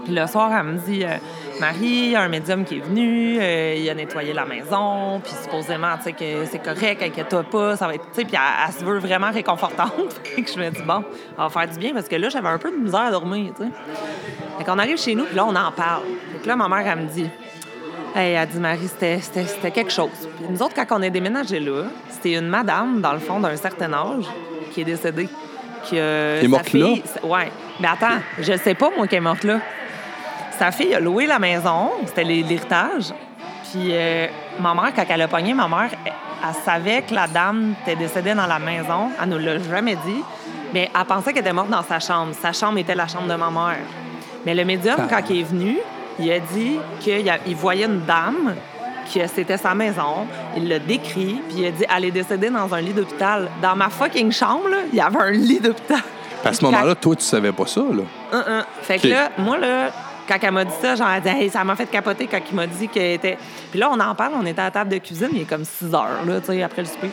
Puis le soir, elle me dit euh, Marie, il y a un médium qui est venu, euh, il a nettoyé la maison, puis supposément, tu sais, que c'est correct, inquiète-toi pas, ça va être. Tu sais, puis elle, elle se veut vraiment réconfortante. Fait que je me dis Bon, on va faire du bien, parce que là, j'avais un peu de misère à dormir, tu sais. Fait qu'on arrive chez nous, puis là, on en parle. Fait que là, ma mère, elle me dit Hey, elle dit Marie, c'était- quelque chose. Puis nous autres, quand on est déménagé là, c'était une madame, dans le fond, d'un certain âge, qui est décédée. Qui, euh, Qui est morte là? fille- Ouais. Mais attends, je sais pas, moi, qu'elle est morte là. Sa fille a loué la maison, c'était l'hé- l'héritage. Puis euh, ma mère, quand elle a pogné, ma mère, elle, elle savait que la dame était décédée dans la maison. Elle nous l'a jamais dit. Mais elle pensait qu'elle était morte dans sa chambre. Sa chambre était la chambre de ma mère. Mais le médium, quand il est venu, il a dit qu'il voyait une dame, que c'était sa maison. Il l'a décrit, puis il a dit elle est décédée dans un lit d'hôpital. Dans ma fucking chambre, là, il y avait un lit d'hôpital. À ce moment-là, toi, tu savais pas ça, là. Hum, hum. Fait que là, moi, là, quand elle m'a dit ça, elle dit, Hey, ça m'a fait capoter quand il m'a dit qu'elle était. Puis là, on en parle, on était à la table de cuisine, il est comme 6 heures, là, tu sais, après le souper.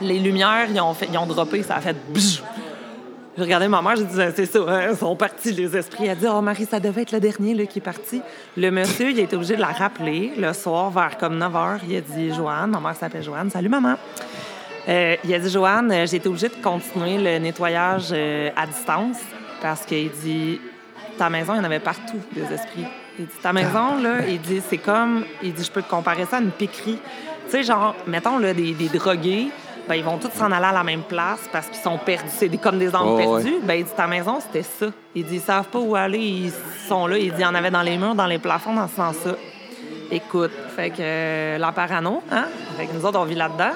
Les lumières, ils ont, fait, ils ont droppé, ça a fait bzzz. J'ai regardé ma mère, j'ai dit, c'est ça, hein, ils sont partis, les esprits. Elle a dit, oh Marie, ça devait être le dernier là, qui est parti. Le monsieur, il a été obligé de la rappeler le soir vers comme 9 h. Il a dit, Joanne, ma mère s'appelle Joanne, salut maman. Euh, il a dit, Joanne, j'ai été obligée de continuer le nettoyage euh, à distance parce qu'il dit, ta maison, il y en avait partout des esprits. Il dit, ta maison, là, il dit, c'est comme, il dit, je peux te comparer ça à une piquerie. Tu sais, genre, mettons, là, des, des drogués, ben, ils vont tous s'en aller à la même place parce qu'ils sont perdus. C'est des- comme des âmes Oh, ouais. Ben, il dit, ta maison, c'était ça. Il dit, ils savent pas où aller, ils sont là. Il dit, il y en avait dans les murs, dans les plafonds, dans ce sens-là. Écoute, fait que euh, la parano, hein? Fait que nous autres, on vit là-dedans.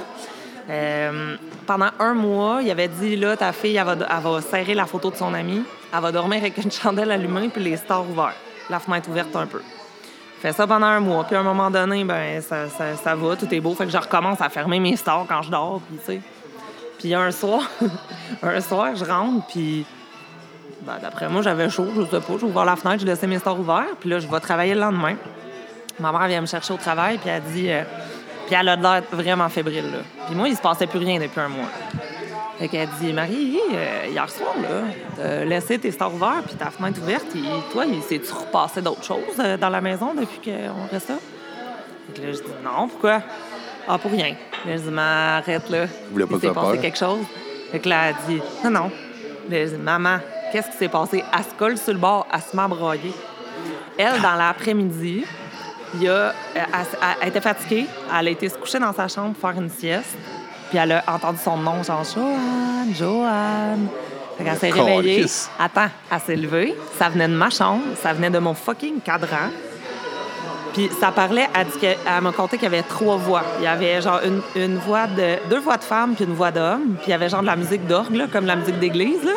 Euh, pendant un mois, il avait dit, là, ta fille, elle va, elle va serrer la photo de son ami. Elle va dormir avec une chandelle allumée puis les stores ouverts. La fenêtre ouverte un peu. Fait ça pendant un mois. Puis à un moment donné, ben ça, ça, ça va, tout est beau. Fait que je recommence à fermer mes stores quand je dors, puis tu sais. Puis un soir, un soir, je rentre, puis ben, d'après moi, j'avais chaud, je sais pas. J'ai ouvert la fenêtre, j'ai laissé mes stores ouverts, puis là, je vais travailler le lendemain. Ma mère vient me chercher au travail, puis elle dit... euh, puis elle a l'air vraiment fébrile, là. Puis moi, il se passait plus rien depuis un mois. Fait qu'elle dit, Marie, euh, hier soir, là, t'as laissé tes stores ouverts puis ta fenêtre ouverte. Et toi, il s'est-tu repassé d'autres choses euh, dans la maison depuis qu'on fait ça? Fait que là, je dis, non, pourquoi? Ah, pour rien. Là, je dis, mais arrête, là. voulais pas Il s'est passé peur? quelque chose. Fait que là, elle dit, non, non. Là, je dis, maman, qu'est-ce qui s'est passé? Elle se colle sur le bord, elle se met à broyer. Elle, dans l'après-midi, il a, elle, elle- elle était fatiguée. Elle a été se coucher dans sa chambre pour faire une sieste. Puis elle a entendu son nom, genre Joanne, Joanne. Fait qu'elle s'est réveillée. Attends, elle s'est levée. Ça venait de ma chambre. Ça venait de mon fucking cadran. Puis ça parlait, elle, dit elle m'a conté qu'il y avait trois voix. Il y avait genre une, une voix de. deux voix de femme puis une voix d'homme. Puis il y avait genre de la musique d'orgue, comme la musique d'église. Là.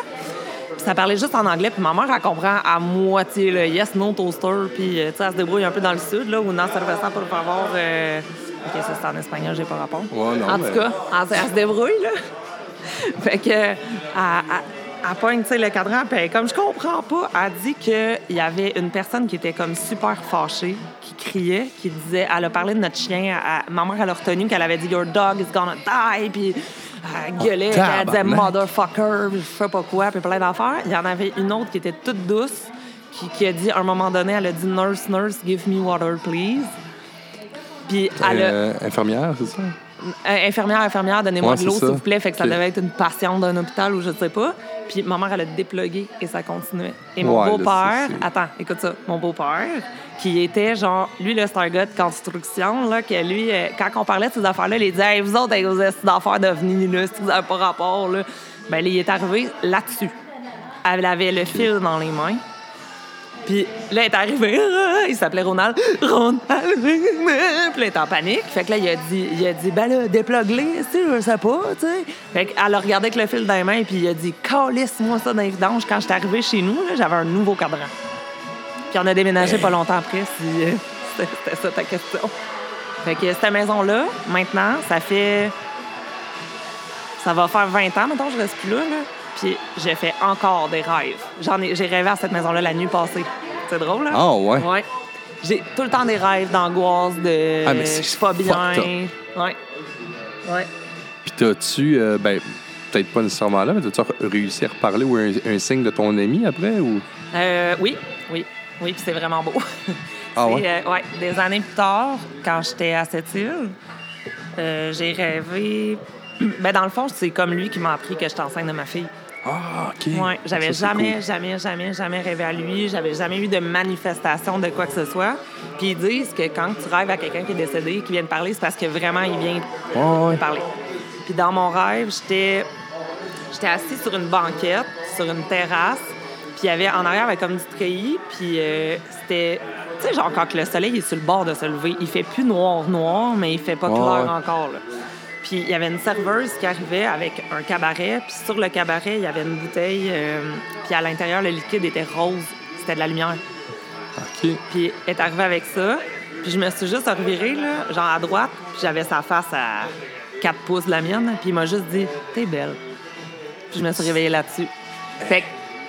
Puis ça parlait juste en anglais. Puis ma mère, elle comprend à moitié le yes, no toaster. Puis euh, tu sais, elle se débrouille un peu dans le sud, là, où non cerveza por favor. euh, Ok, ça c'est en espagnol, j'ai pas rapport. Ouais, non, en mais- tout cas, elle, elle se débrouille, là. fait que, elle, elle, elle sais, le cadran, puis comme je comprends pas, elle dit qu'il y avait une personne qui était comme super fâchée, qui criait, qui disait, elle a parlé de notre chien, elle- ma mère, elle a retenu qu'elle avait dit « Your dog is gonna die », puis elle gueulait, puis elle disait « tabarnak. motherfucker », je sais pas quoi, puis plein d'affaires. Il y en avait une autre qui était toute douce, qui, qui a dit, à un moment donné, elle a dit « Nurse, nurse, give me water, please ». Puis elle a... Euh, infirmière, c'est ça? Euh, infirmière, infirmière, donnez-moi Ouais, de l'eau, s'il vous plaît. Fait que ça devait être une patiente d'un hôpital ou je sais pas. Puis ma mère, elle a déplugué et ça continuait. Et mon Ouais, beau-père, attends, écoute ça, mon beau-père, qui était genre, lui, le star gars de construction, là, que lui, euh, quand on parlait de ces affaires-là, il disait, hey, vous autres, avec vos esti d'affaires d'OVNI, là, si vous n'avez pas rapport, là. Ben, là, il est arrivé là-dessus. Elle avait le fil dans les mains. Puis là, il est arrivé, il s'appelait Ronald. Ronald, puis là, il est en panique. Fait que là, il a dit, il a dit ben là, déplogue-les, tu sais, je sais pas, tu sais. Fait qu'elle a regardé avec le fil dans les mains, puis il a dit, calisse-moi ça dans les vidanges. Quand j'étais arrivé chez nous, là, j'avais un nouveau cadran. Puis on a déménagé pas longtemps après, si euh, c'était c'était ça ta question. Fait que cette maison-là, maintenant, ça fait. Ça va faire 20 ans, maintenant, je reste plus là, là. Puis j'ai fait encore des rêves. J'en ai, j'ai rêvé à cette maison-là la nuit passée. C'est drôle, là? Ah, ouais. Ouais. J'ai tout le temps des rêves d'angoisse, de. Ah, mais c'est je suis pas bien. Ouais. Ouais. Puis t'as-tu, euh, ben, peut-être pas nécessairement là, mais t'as-tu réussi à reparler ou un, un signe de ton ami après? Ou... Euh, oui, oui, oui, puis c'est vraiment beau. Ah ouais? euh, ouais, des années plus tard, quand j'étais à cette île, euh, j'ai rêvé. Ben, dans le fond, c'est comme lui qui m'a appris que j'étais enceinte de ma fille. Ah, OK. Ouais, j'avais Ça, jamais, cool. jamais, jamais, jamais rêvé à lui. J'avais jamais eu de manifestation de quoi que ce soit. Puis ils disent que quand tu rêves à quelqu'un qui est décédé, qui vient te parler, c'est parce que vraiment, il vient te parler. Puis dans mon rêve, j'étais j'étais assis sur une banquette, sur une terrasse. Puis il y avait en arrière, il y avait comme du treillis. Puis euh, c'était, tu sais, genre quand le soleil est sur le bord de se lever, il fait plus noir, noir, mais il fait pas clair encore. là. Puis il y avait une serveuse qui arrivait avec un cabaret. Puis sur le cabaret, il y avait une bouteille. euh, puis à l'intérieur, le liquide était rose. C'était de la lumière. OK. Puis elle est arrivée avec ça. Puis je me suis juste revirée, là, genre à droite. Puis j'avais sa face à 4 pouces de la mienne. Puis il m'a juste dit T'es belle. Puis je me suis réveillée là-dessus. Fait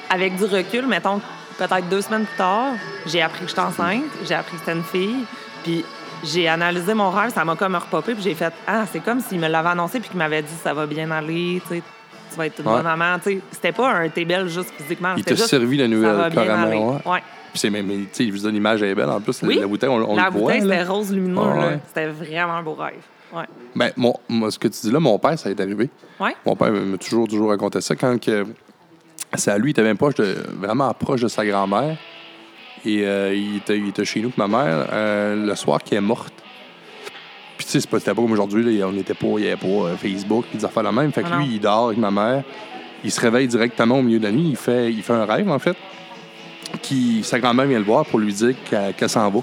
avec du recul, mettons, peut-être deux semaines plus tard, j'ai appris que j'étais enceinte. J'ai appris que c'était une fille. Puis j'ai analysé mon rêve, ça m'a comme repopé, puis j'ai fait Ah, c'est comme s'il me l'avait annoncé, puis qu'il m'avait dit Ça va bien aller, tu sais, tu vas être une Ouais. bonne maman. Tu sais, c'était pas un t'es belle juste physiquement. Il t'a servi la nouvelle carrément, ouais. Puis c'est même, tu sais, l'image est belle. En plus, Oui. la bouteille, on, on La le voit. bouteille, là. c'était rose lumineux. Là. ouais. C'était vraiment un beau rêve. Ouais. Ben, mon, moi, ce que tu dis là, mon père, ça est arrivé. Ouais. Mon père m'a toujours, toujours raconté ça. Quand que, c'est à lui, il était même proche de, vraiment proche de sa grand-mère. Et euh, il, était, il était chez nous, puis ma mère, euh, le soir qui est morte. Puis tu sais, c'est pas, c'était pas comme aujourd'hui, là, on n'était pas, il n'y avait pas euh, Facebook, puis des affaires la même. Fait que non. lui, il dort avec ma mère. Il se réveille directement au milieu de la nuit. Il fait, il fait un rêve, en fait. Qui, sa grand-mère vient le voir pour lui dire qu'elle, s'en va.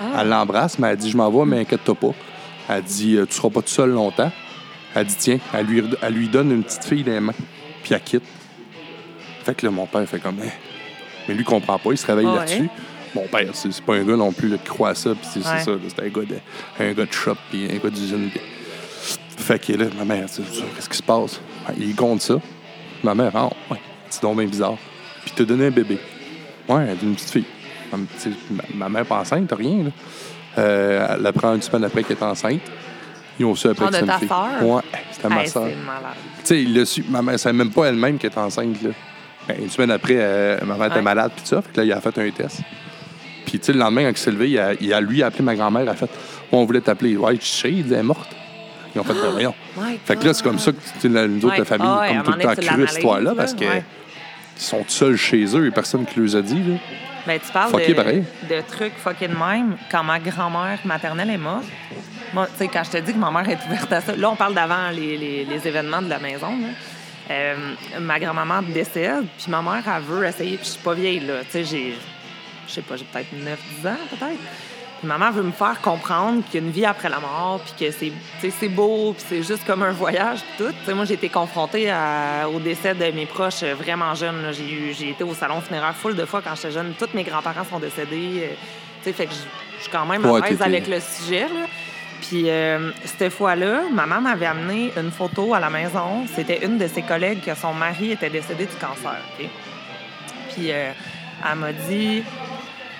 Ah. Elle l'embrasse, mais elle dit Je m'en vais, mais inquiète-toi pas. Elle dit Tu seras pas tout seul longtemps. Elle dit Tiens, elle lui, elle lui donne une petite fille les mains, puis elle quitte. Fait que là, mon père fait comme Eh. Mais lui, il comprend pas, il se réveille Ah ouais. là-dessus. Mon père, c'est c'est pas un gars non plus là, qui croit à ça, puis c'est c'est Ouais. ça, c'est un gars de, un gars de shop, puis un gars d'usine. puis- Fait que là, ma mère, qu'est-ce qui se passe? Il compte ça. Ma mère, ah, ouais, c'est donc bien bizarre. Puis il t'a donné un bébé. Ouais, elle a une petite fille. Ma, ma mère pas enceinte, t'as rien, là. Euh, elle apprend une semaine après qu'elle est enceinte. Ils ont su après Ah, que c'était une fille. Ouais, c'était ma Hey, soeur. c'est. Tu sais, il l'a su. Ma mère, savait même pas elle-même qu'elle était enceinte, là. Une semaine après, euh, ma mère était Ouais. malade, puis tout ça. Fait que là, il a fait un test. Puis, tu sais, le lendemain, quand il s'est levé, il a, il a lui appelé ma grand-mère. Il a fait On voulait t'appeler. Ouais, je sais, il elle est morte. Ils ont fait ben, voyons. My Fait que là, c'est comme ça que tu sais, la- nous autres, Ouais. la famille, Ah ouais, comme tout le temps donné, tu cru cette histoire-là, parce qu'ils sont seuls chez eux et personne qui les a dit. Là. Ben, tu parles Fucké de, pareil. de trucs fucking même. Quand ma grand-mère maternelle est morte, moi, tu sais, quand je te dis que ma mère est ouverte à ça, là, on parle d'avant les, les- les événements de la maison. là. Euh, ma grand-maman décède, puis ma mère, elle veut essayer, puis je suis pas vieille, là. Tu sais, j'ai, je sais pas, j'ai peut-être 9-10 ans, peut-être. Puis maman veut me faire comprendre qu'il y a une vie après la mort, puis que c'est, beau, puis c'est juste comme un voyage, puis tout. Tu sais, moi, j'ai été confrontée à- au décès de mes proches euh, vraiment jeunes. là. J'ai, eu, j'ai été au salon funéraire full de fois quand j'étais jeune. Tous mes grands-parents sont décédés. euh, tu sais, fait que je suis quand même Ouais, à l'aise avec le sujet, là. Puis euh, cette fois-là, maman m'avait amené une photo à la maison. C'était une de ses collègues que son mari était décédé du cancer. OK? Puis euh, elle m'a dit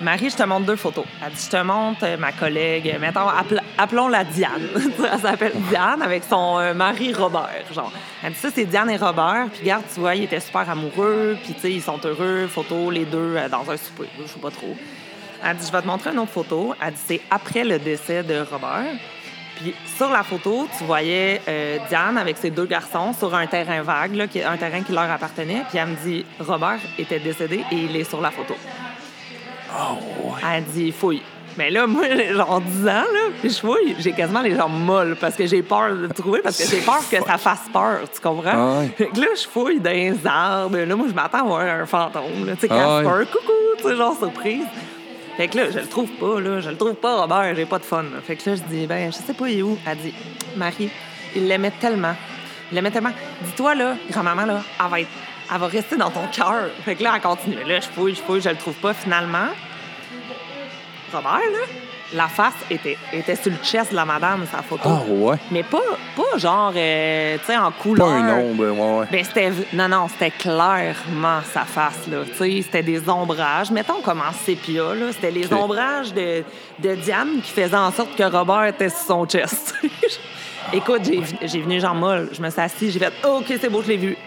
Marie, je te montre deux photos. Elle dit Je te montre ma collègue, mettons, appel- appelons-la Diane. elle s'appelle Diane avec son euh, mari Robert. Genre. Elle dit Ça, c'est Diane et Robert. Puis regarde, tu vois, ils étaient super amoureux. Puis tu sais, ils sont heureux. Photo, les deux, dans un souper. Je sais pas trop. Elle dit, je vais te montrer une autre photo. Elle dit, c'est après le décès de Robert. Puis sur la photo, tu voyais euh, Diane avec ses deux garçons sur un terrain vague, là, qui- un terrain qui leur appartenait. Puis elle me dit, Robert était décédé et il est sur la photo. Elle dit, fouille. Mais là, moi, genre 10 ans, là, puis je fouille, j'ai quasiment les jambes molles parce que j'ai peur de trouver, parce que j'ai peur que ça fasse peur, tu comprends? Ah ouais. Fait que là, je fouille dans les arbres. Là, moi, je m'attends à voir un fantôme, là, tu sais, Ah ouais. coucou, tu sais, genre surprise. Fait que là, je le trouve pas, là. Je le trouve pas, Robert, j'ai pas de fun. Fait que là, je dis, ben, je sais pas, il est où? Elle dit, Marie, il l'aimait tellement. Il l'aimait tellement. Dis-toi, là, grand-maman, là, elle va, être, elle va rester dans ton cœur. Fait que là, elle continue. Là, je fouille, je fouille, je le trouve pas. Finalement, Robert, là, la face était, était sur le chest de la madame, sa photo. Ah, ouais. Mais pas, pas genre, euh, tu sais, en couleur. Pas un ombre, ouais, ouais. Ben, c'était... Non, non, c'était clairement sa face, là. Tu sais, c'était des ombrages. Mettons comme en sépia, là. C'était les ombrages de, de Diane qui faisaient en sorte que Robert était sur son chest. Écoute, j'ai, j'ai venu genre molle. Je me suis assise, j'ai fait « OK, c'est beau, je l'ai vu.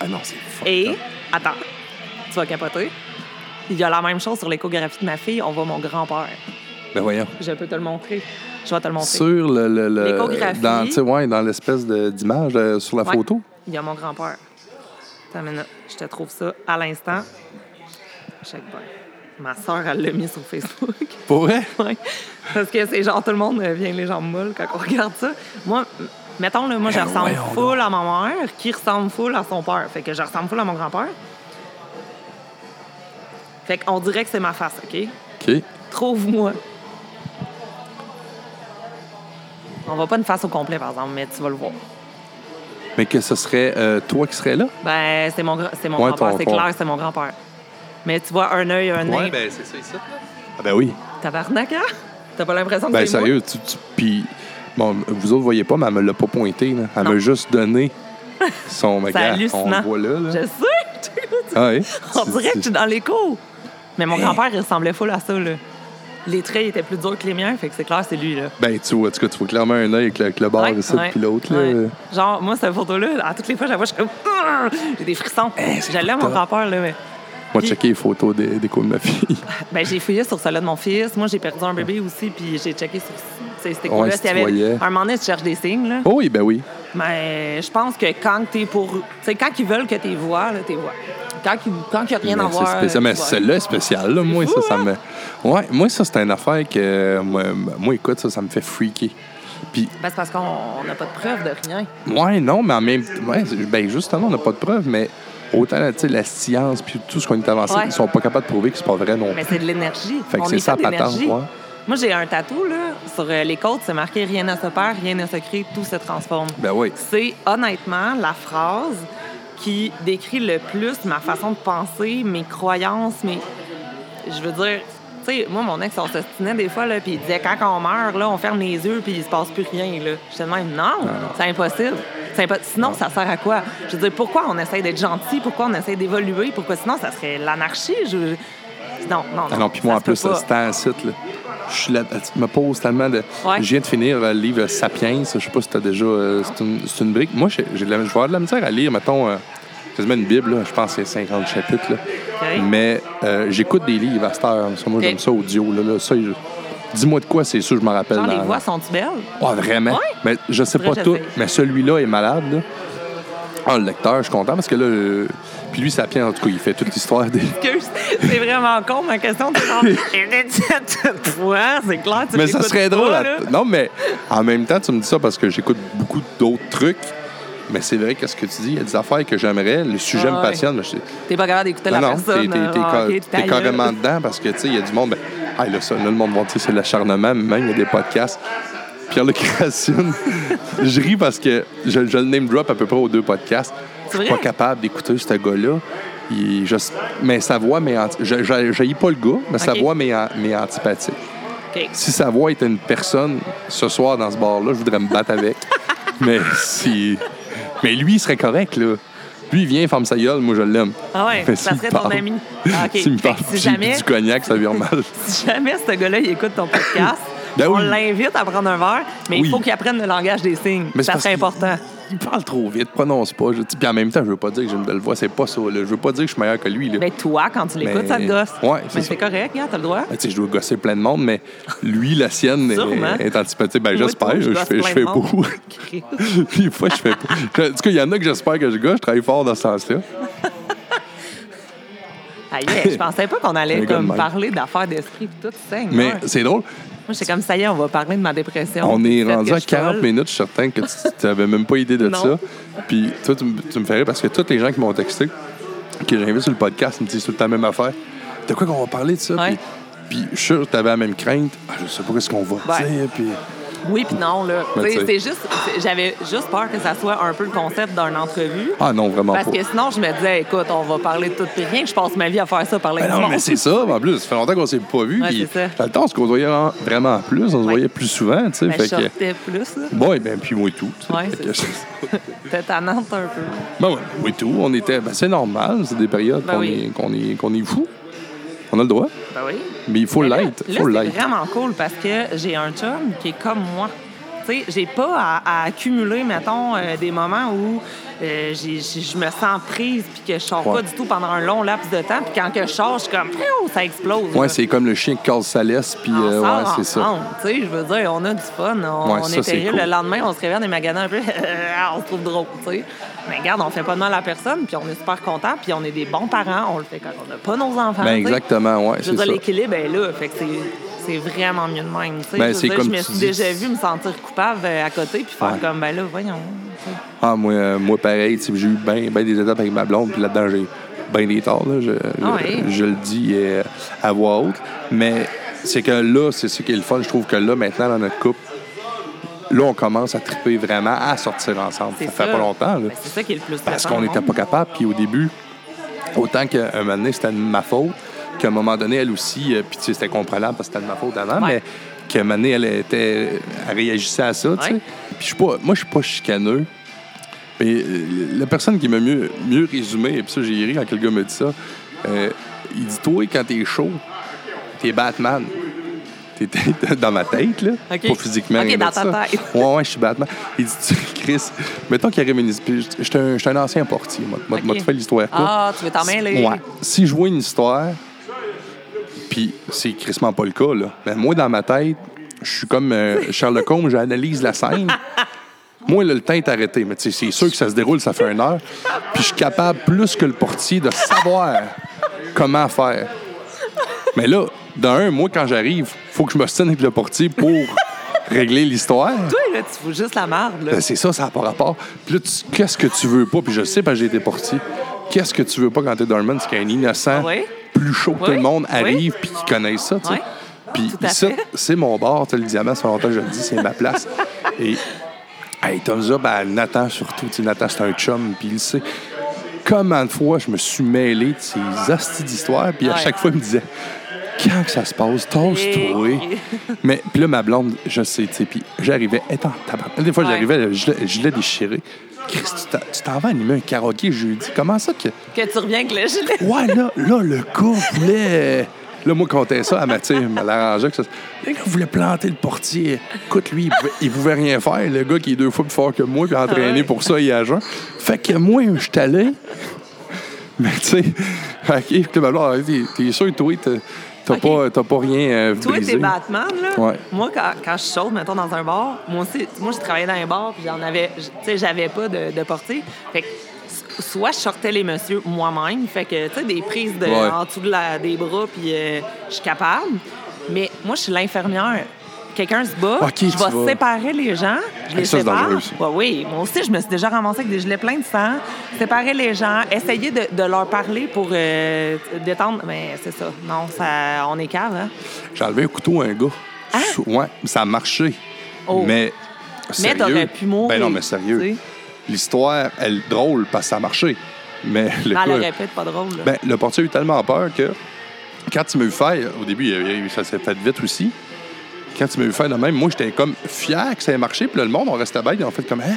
Ah non, c'est fucked Et, attends, tu vas capoter. Il y a la même chose sur l'échographie de ma fille. On voit mon grand-père. Ben voyons. Je peux te le montrer. Je vais te le montrer. Sur le. le, le- L'échographie. Dans, ouais, dans l'espèce de- d'image euh, sur la Ouais. photo. Il y a mon grand-père. Je te trouve ça à l'instant. Check bien. Ma soeur, elle l'a mis sur Facebook. Pour vrai? Ouais. Parce que c'est genre, tout le monde euh, vient les jambes molles quand on regarde ça. Moi, mettons, là, moi, je Ben ressemble full à ma mère, qui ressemble full à son père. Fait que je ressemble full à mon grand-père. Fait qu'on dirait que c'est ma face, OK? OK. Trouve-moi. On va pas une face au complet, par exemple, mais tu vas le voir. Mais que ce serait euh, toi qui serais là? Ben, c'est mon, c'est mon Ouais, grand-père. C'est ton- clair, c'est mon grand-père. Mais tu vois, un œil, un nez. ben c'est ça, ici. Ah, ben oui. Tabarnak, hein? T'as pas l'impression que Ben c'est moi? sérieux, tu, tu- puis bon, vous autres voyez pas, mais elle me l'a pas pointé. Là. Elle Non. m'a juste donné son C'est gars. On le voit là. là. Je sais! Ah, ouais. On dirait que je suis dans l'écho. Mais mon grand-père, il ressemblait full à ça, là. Les traits étaient plus durs que les miens, fait que c'est clair, c'est lui, là. Ben, tu vois, en tout cas, tu vois clairement un œil avec le, avec le bar Ouais, ici, ouais, puis l'autre, là. ouais. Genre, moi, cette photo-là, à toutes les fois, je la vois, je suis comme. J'ai des frissons. Eh, c'est J'allais à mon grand-père, là, mais. Moi, checker les photos des, des coups de ma fille. Ben, j'ai fouillé sur celle-là de mon fils. Moi, j'ai perdu un bébé aussi, puis j'ai checké sur ces ces Ouais, si tu avait- voyais. Un moment donné, tu cherches des signes, là. Oh oui, ben oui. Mais je pense que quand t'es pour. Tu sais, quand ils veulent que t'es vois, là, t'es vois. Quand il quand il y a rien Mais à c'est voir. spécial. Mais celle-là est spéciale, là. Moi, fou, ça, ça hein? me. Ouais, moi, ça, c'est une affaire que. Moi, moi, écoute, ça, ça me fait freaker. Puis, Ben, c'est parce qu'on n'a pas de preuve de rien. ouais, non, mais en même temps. Ouais, ben, justement, on n'a pas de preuves, mais autant, la science, puis tout ce qu'on est avancé, Ouais. ils sont pas capables de prouver que c'est pas vrai non Mais plus. c'est de l'énergie. Fait que c'est est ça, patente, ouais. Moi, j'ai un tatou, là, sur euh, les côtes, c'est marqué Rien ne se perd, rien ne se crée, tout se transforme. Ben oui. C'est honnêtement la phrase qui décrit le plus ma façon de penser, mes croyances, mes. Je veux dire, tu sais, moi, mon ex, on s'ostinait des fois, là, puis il disait quand on meurt, là, on ferme les yeux, puis il se passe plus rien, là. J'étais de même, non, c'est impossible. Impo- Sinon, ça sert à quoi? Je veux dire, pourquoi on essaie d'être gentil? Pourquoi on essaie d'évoluer? Pourquoi sinon, ça serait l'anarchie? Je... Non, non, non. Ah non, puis moi, en plus, c'était un site, là. Je suis là, tu me poses tellement de. Ouais. Je viens de finir euh, le livre Sapiens. Je sais pas si tu as déjà. euh, c'est, une, c'est une brique. Moi, j'ai, j'ai de la, je vais avoir de la misère à lire, mettons, euh, quasiment une Bible. là. Je pense que c'est 50 chapitres. Là. Mais euh, j'écoute des livres à cette heure. Ça, moi, j'aime ça audio. Là, là. Ça, je- Dis-moi de quoi, c'est sûr, je me rappelle. Genre, les voix sont-tu belles? Ah, vraiment? Ouais. Mais je sais pas tout. Mais celui-là est malade, là. Ah, le lecteur, je suis content parce que là. Puis lui, Sapiens, en tout cas, il fait toute l'histoire des. C'est vraiment con ma question. C'est genre, c'est clair, tu Mais ça serait pas, drôle. là. Non, mais en même temps, tu me dis ça parce que j'écoute beaucoup d'autres trucs. Mais c'est vrai que ce que tu dis, il y a des affaires que j'aimerais. Le sujet Ah me ouais. passionne. mais je- T'es pas capable d'écouter Non, la non, personne. t'es- t'es ah, t'es carrément dedans parce que, tu sais, il y a du monde. Ben, ah, là, ça, là, le monde va dire c'est l'acharnement, mais même il y a des podcasts. Pierre-Luc Racine, je ris parce que je, je le name drop à peu près aux deux podcasts. Je suis pas capable d'écouter ce gars-là. Il mais sa voix m'est anti- je je- j'haïs pas le gars, mais sa voix m'est an- m'est antipathique. Si sa voix était une personne ce soir dans ce bar-là, je voudrais me battre avec. mais si. Mais lui, il serait correct, là. Lui, il vient, ferme sa gueule, moi, je l'aime. Ah ouais, Mais ça serait ton parle- ami. Ah. S'il me parle si jamais, du cognac, ça vire mal. si jamais ce gars-là, il écoute ton podcast, Ben on oui. l'invite à prendre un verre, mais Oui. il faut qu'il apprenne le langage des signes. Mais c'est ça important. Il parle trop vite, prononce pas. Je, puis en même temps, je veux pas dire que j'ai une belle voix, c'est pas ça. Là. Je veux pas dire que je suis meilleur que lui. Là. Ben toi, quand tu l'écoutes, Mais- ça te gosse. Ouais, c'est Mais ça. c'est correct, gars, t'as le droit. Ben, tu sais, je dois gosser plein de monde, mais lui, la sienne est, est antipathique. Ben, j'espère. Je, gosse fais, je fais. Puis des fois, je fais pas. En tout cas, il y en a que j'espère que je gosse. Je travaille fort dans ce sens-là. Aïe, je pensais pas qu'on allait comme parler d'affaires d'esprit tout. Seigneur. Mais c'est drôle. Moi, j'étais comme ça y est, on va parler de ma dépression. On est rendu à je 40 folle. minutes, je suis certain que tu n'avais même pas idée de Non. ça. Puis toi, tu, me- tu me fais rire parce que tous les gens qui m'ont texté, que j'invite sur le podcast, me disent tout le temps la même affaire. De quoi qu'on va parler de ça? Ouais. Puis, puis je suis sûr que tu avais la même crainte. Ah, je sais pas ce qu'on va Ouais. dire. Puis... Oui, puis non, là. Sais. c'est juste, j'avais juste peur que ça soit un peu le concept d'une entrevue. Ah non, vraiment Parce pas. que sinon, je me disais, écoute, on va parler de tout et rien, que je passe ma vie à faire ça, parler Ben de non, monde. mais c'est ça. En plus, ça fait longtemps qu'on s'est pas vu. Ouais, ça. dans le temps, on se côtoyait en- vraiment plus. On se Ouais. voyait plus souvent. Tu sais, Ben, je que... plus, là. Bon, et ben, puis moi et tout. Fait c'est tannante un peu. Ben ouais, moi et tout. On était. Ben, c'est normal. C'est des périodes Ben qu'on oui. est, qu'on est, qu'on est fou. On a le droit. Ben oui. Mais il faut l'être. Là, c'est vraiment cool parce que j'ai un chum qui est comme moi. Sais, j'ai pas à, à accumuler, mettons, euh, des moments où euh, je me sens prise puis que je sors Ouais. pas du tout pendant un long laps de temps. Puis quand que je sors, je suis comme, ça explose. Ouais, c'est comme le chien qui casse sa laisse, puis euh, ouais, c'est ça. Tu sais, je veux dire, on a du fun. On, Ouais, on ça, est cool. Le lendemain, on se réveille, on est magané un peu. on se trouve drôle, tu sais. Mais regarde, on fait pas de mal à personne, puis on est super content, puis on est des bons parents. On le fait quand on n'a pas nos enfants. Ben exactement, ouais, Je veux dire, l'équilibre est là. Fait que c'est, c'est vraiment mieux de même. Ben, je dire, comme je me suis dis. déjà vu me sentir coupable euh, à côté puis faire Ouais. comme, ben là, voyons. Ah, moi, euh, moi pareil, j'ai eu bien ben des étapes avec ma blonde, puis là-dedans, j'ai bien des torts, là, je, Ah je- ouais? je le dis euh, à voix haute. Mais c'est que là, c'est ça qui est le fun. Je trouve que là, maintenant, dans notre couple, là, on commence à triper vraiment à sortir ensemble. C'est Ça fait ça. pas longtemps, là. Ben, c'est ça qui est le plus Parce qu'on n'était pas capable. Puis au début, autant qu'à un moment donné, c'était de ma faute, qu'à un moment donné, elle aussi, euh, puis tu sais, c'était comprenable parce que c'était de ma faute avant, Ouais. mais qu'à un moment donné, elle, était, elle réagissait à ça, tu sais. Ouais. Puis je suis pas, moi, je suis pas chicaneux. Mais euh, la personne qui m'a mieux, mieux résumé, et puis ça, j'ai ri quand quelqu'un me dit ça, euh, il dit Toi, quand t'es chaud, t'es Batman. T'étais dans ma tête, là. OK. Pas physiquement. OK, rien dans de ta ça. tête. Ouais, ouais, je suis Batman. Il dit, tu- Chris, mettons qu'il arrive une. puis un, j'étais un ancien portier. Moi, moi, OK. moi, tu fais l'histoire courte. Ah, tu veux t'en mêler? Ouais. Si je vois une histoire, puis c'est crissement pas le cas, là. Mais moi, dans ma tête, je suis comme euh, Sherlock Holmes, j'analyse la scène. Moi, là, le temps est arrêté, mais tu sais, c'est sûr que ça se déroule, ça fait une heure. Puis je suis capable, plus que le portier, de savoir comment faire. Mais là, d'un, moi, quand j'arrive, faut que je me tienne avec le portier pour régler l'histoire. Toi, là, tu fous juste la marde, là. Ben, c'est ça, ça n'a pas rapport. Puis là, qu'est-ce que tu veux pas? Puis je sais, parce que j'ai été portier. Qu'est-ce que tu veux pas quand t'es Dorman? C'est qu'un innocent, Oui. plus chaud que tout le monde, arrive puis qu'il connaisse ça, tu sais. Puis ça, c'est mon bar, tu le diamant, ça fait longtemps que je le dis, c'est ma place. Et, hey, Tomza, ben, Nathan surtout, tu sais, Nathan, c'est un chum, puis il sait. Comment de fois je me suis mêlé de ces hosties d'histoires, puis à chaque fois, il me disait, quand que ça se passe, tosse-toi. Et- Mais puis là, ma blonde, je sais, tu sais, puis j'arrivais, étant. Des fois, Ouais. j'arrivais, le gilet déchiré. Chris, tu t'en- vas animer un karaoké jeudi? Comment ça que. Que tu reviens avec le gilet? Ouais, là, là, le gars voulait. Là, moi, comptais ça à Mathieu, me l'arrangeait que ça. Le gars voulait planter le portier. Écoute, lui, il pouvait, il pouvait rien faire. Le gars qui est deux fois plus fort que moi, puis entraîné Ah ouais. pour ça, il est agent. Fait que moi, je suis allé. Mais tu sais, OK, puis là, ma blonde, t'es t'es sûr, toi, t'as t'as OK. pas, t'as pas rien euh, Toi, brisé? t'es Batman, là. Ouais. Moi, quand, quand je saute, mettons, dans un bar, moi aussi, moi, je travaillais dans un bar, puis j'en avais, tu sais, j'avais pas de, de portier. Fait que, soit je sortais les messieurs moi-même, fait que, tu sais, des prises de, Ouais. en dessous de la- des bras, puis euh, je suis capable. Mais moi, je suis l'infirmière. Quelqu'un se bat, OK, je tu vais vas- séparer les gens, je les Ça, c'est sépare. dangereux aussi. Ouais, oui, moi aussi, je me suis déjà ramassée avec des gilets pleins de sang, séparer les gens, essayer de, de leur parler pour euh, détendre. Mais c'est ça. Non, ça, on est cave, hein? J'ai enlevé un couteau à un gars. Hein? Ouais, ça a marché. Oh. Mais. Mais Sérieux. t'aurais pu mourir. Ben non, mais sérieux. L'histoire, elle est drôle parce que ça a marché. Mais le Mais elle être pas drôle. là. ben, le portier a eu tellement peur que quand tu m'as vu faire, au début, il il ça s'est fait vite aussi. Quand tu m'as vu faire de même, moi, j'étais comme fier que ça ait marché. Puis là, le monde, on restait bête. Ont fait comme, hein?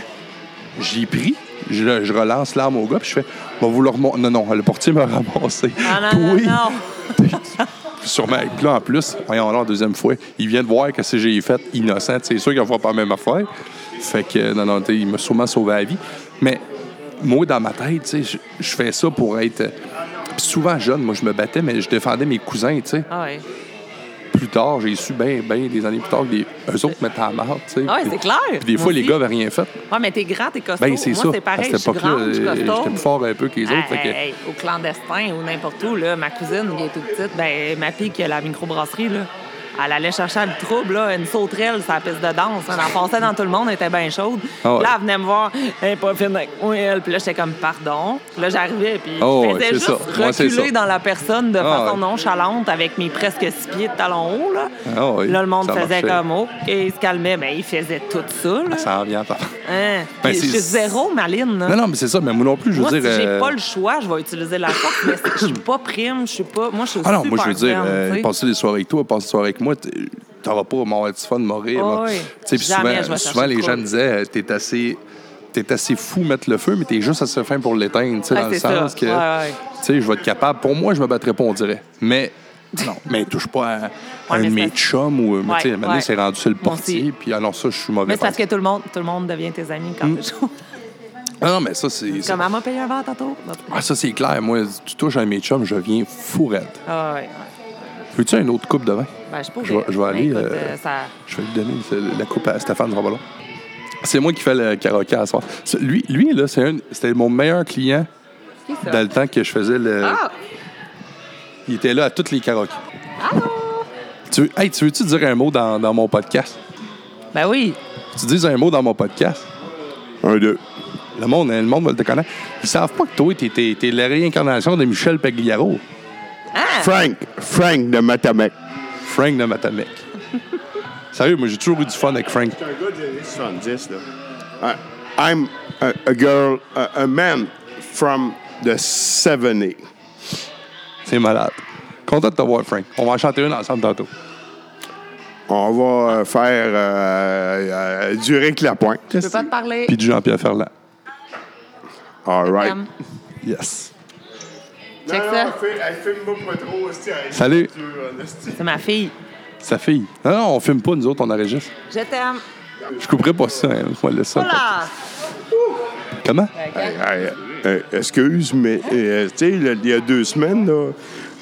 J'y pris. Je, je relance l'arme au gars. Puis je fais, va vous le remonter. Non, non, le portier m'a ramassé. Ah non, non, Oui. non. Sûrement. Puis là, en plus, voyons là, la deuxième fois, il vient de voir que c'est j'ai fait innocent. C'est sûr qu'il va faire pas la même affaire. Fait que, non, non, il m'a sûrement sauvé la vie. Mais moi, dans ma tête, tu sais, je, je fais ça pour être. euh, Puis souvent jeune, moi, je me battais, mais je défendais mes cousins, tu sais. Ah ouais. Plus tard, j'ai su bien, bien des années plus tard que des, eux autres mettaient à sais. Ah Puis- c'est clair. Puis des Moi fois, les aussi. gars n'avaient rien fait. Ouais, mais t'es grand, t'es costaud. Ben, c'est Moi, ça. c'est pareil. Je suis grande, je suis euh, costaud. j'étais plus fort un peu que les autres. fait que- Hey, hey, au clandestin ou n'importe où, là, ma cousine qui est toute petite, ben, ma fille qui a la microbrasserie, là, elle allait chercher le trouble, là, une sauterelle la piste de danse. Elle en passait dans tout le monde, elle était bien chaude. Ah. Là, elle venait me voir, elle est pas fine avec moi, elle. Puis là, j'étais comme, pardon. Puis là, j'arrivais, puis ouais, je faisais juste ça. Reculer dans la personne de Ah façon ouais. nonchalante avec mes presque six pieds de talons hauts, là. Ah là, le monde faisait marchait. comme, oh, et il se calmait. Mais il faisait tout ça, là. Ça en vient. par- Hein? Ben, je suis zéro maline, là. Non, non, mais c'est ça. Mais moi non plus, je veux Moi, dire. si j'ai euh, pas le choix, je vais utiliser la force, mais je suis pas prime, je suis pas. Moi, je suis Ah non, moi, je veux dire, euh, passer des soirées avec toi, passer des soirées avec moi, t'auras pas m'avoir du fun, mourir. Oh, oui. Tu puis souvent, les de gens me disaient, euh, t'es assez, t'es assez fou mettre le feu, mais t'es juste assez fin pour l'éteindre, tu sais, dans le ça. sens que, Ouais, ouais. tu sais, je vais être capable. Pour moi, je me battrais pas, on dirait. Mais, non, mais touche pas à, à un de mes chums ou, tu sais, maintenant, c'est rendu sur le portier, puis alors ça, je suis mauvais. Mais c'est parce par- que tout le monde, tout le monde devient tes amis quand t'es chaud. Ah non, mais ça, c'est. Comme elle m'a payé un verre tantôt. Ah, ça, c'est clair. Moi, tu touches à un de mes chums, je viens fou raide. Ah, ouais. Veux-tu une autre coupe de vin? Ben, je pourrais. Je vais- je vais aller, écoute, euh, ça... Je vais lui donner la coupe à Stéphane Robolon. C'est moi qui fais le karaoké à soir. Lui, lui là, c'est un- c'était mon meilleur client dans le temps que je faisais le. Ah! Il était là à tous les karaokés. Tu veux, hey, tu veux-tu dire un mot dans, dans mon podcast? Ben oui. Tu dis un mot dans mon podcast? Un, deux. Le monde, le monde va te connaître. Ils savent pas que toi, t'es, t'es- t'es la réincarnation de Michel Pagliaro. Ah! Frank, Frank de Matamec. Frank de Matamec. Sérieux, moi, j'ai toujours eu du fun avec Frank. C'est un gars des années 70, là. Uh, I'm a, a girl, a, a man from the 70. C'est malade. Content de te voir, Frank. On va en chanter une ensemble tantôt. On va euh, faire euh, euh, du Rick Lapointe. Je peux pas te parler. Puis du Jean-Pierre Ferland. All right. Yes. Check ça. filme-moi pas trop, Salut. C'est ma fille. Sa fille. Non, non, on filme pas, nous autres, on enregistre. Je t'aime. Je couperai pas ça, hein. Moi, laisse ça. Comment? Hey, hey, excuse, mais euh, tu sais, il y a deux semaines, là,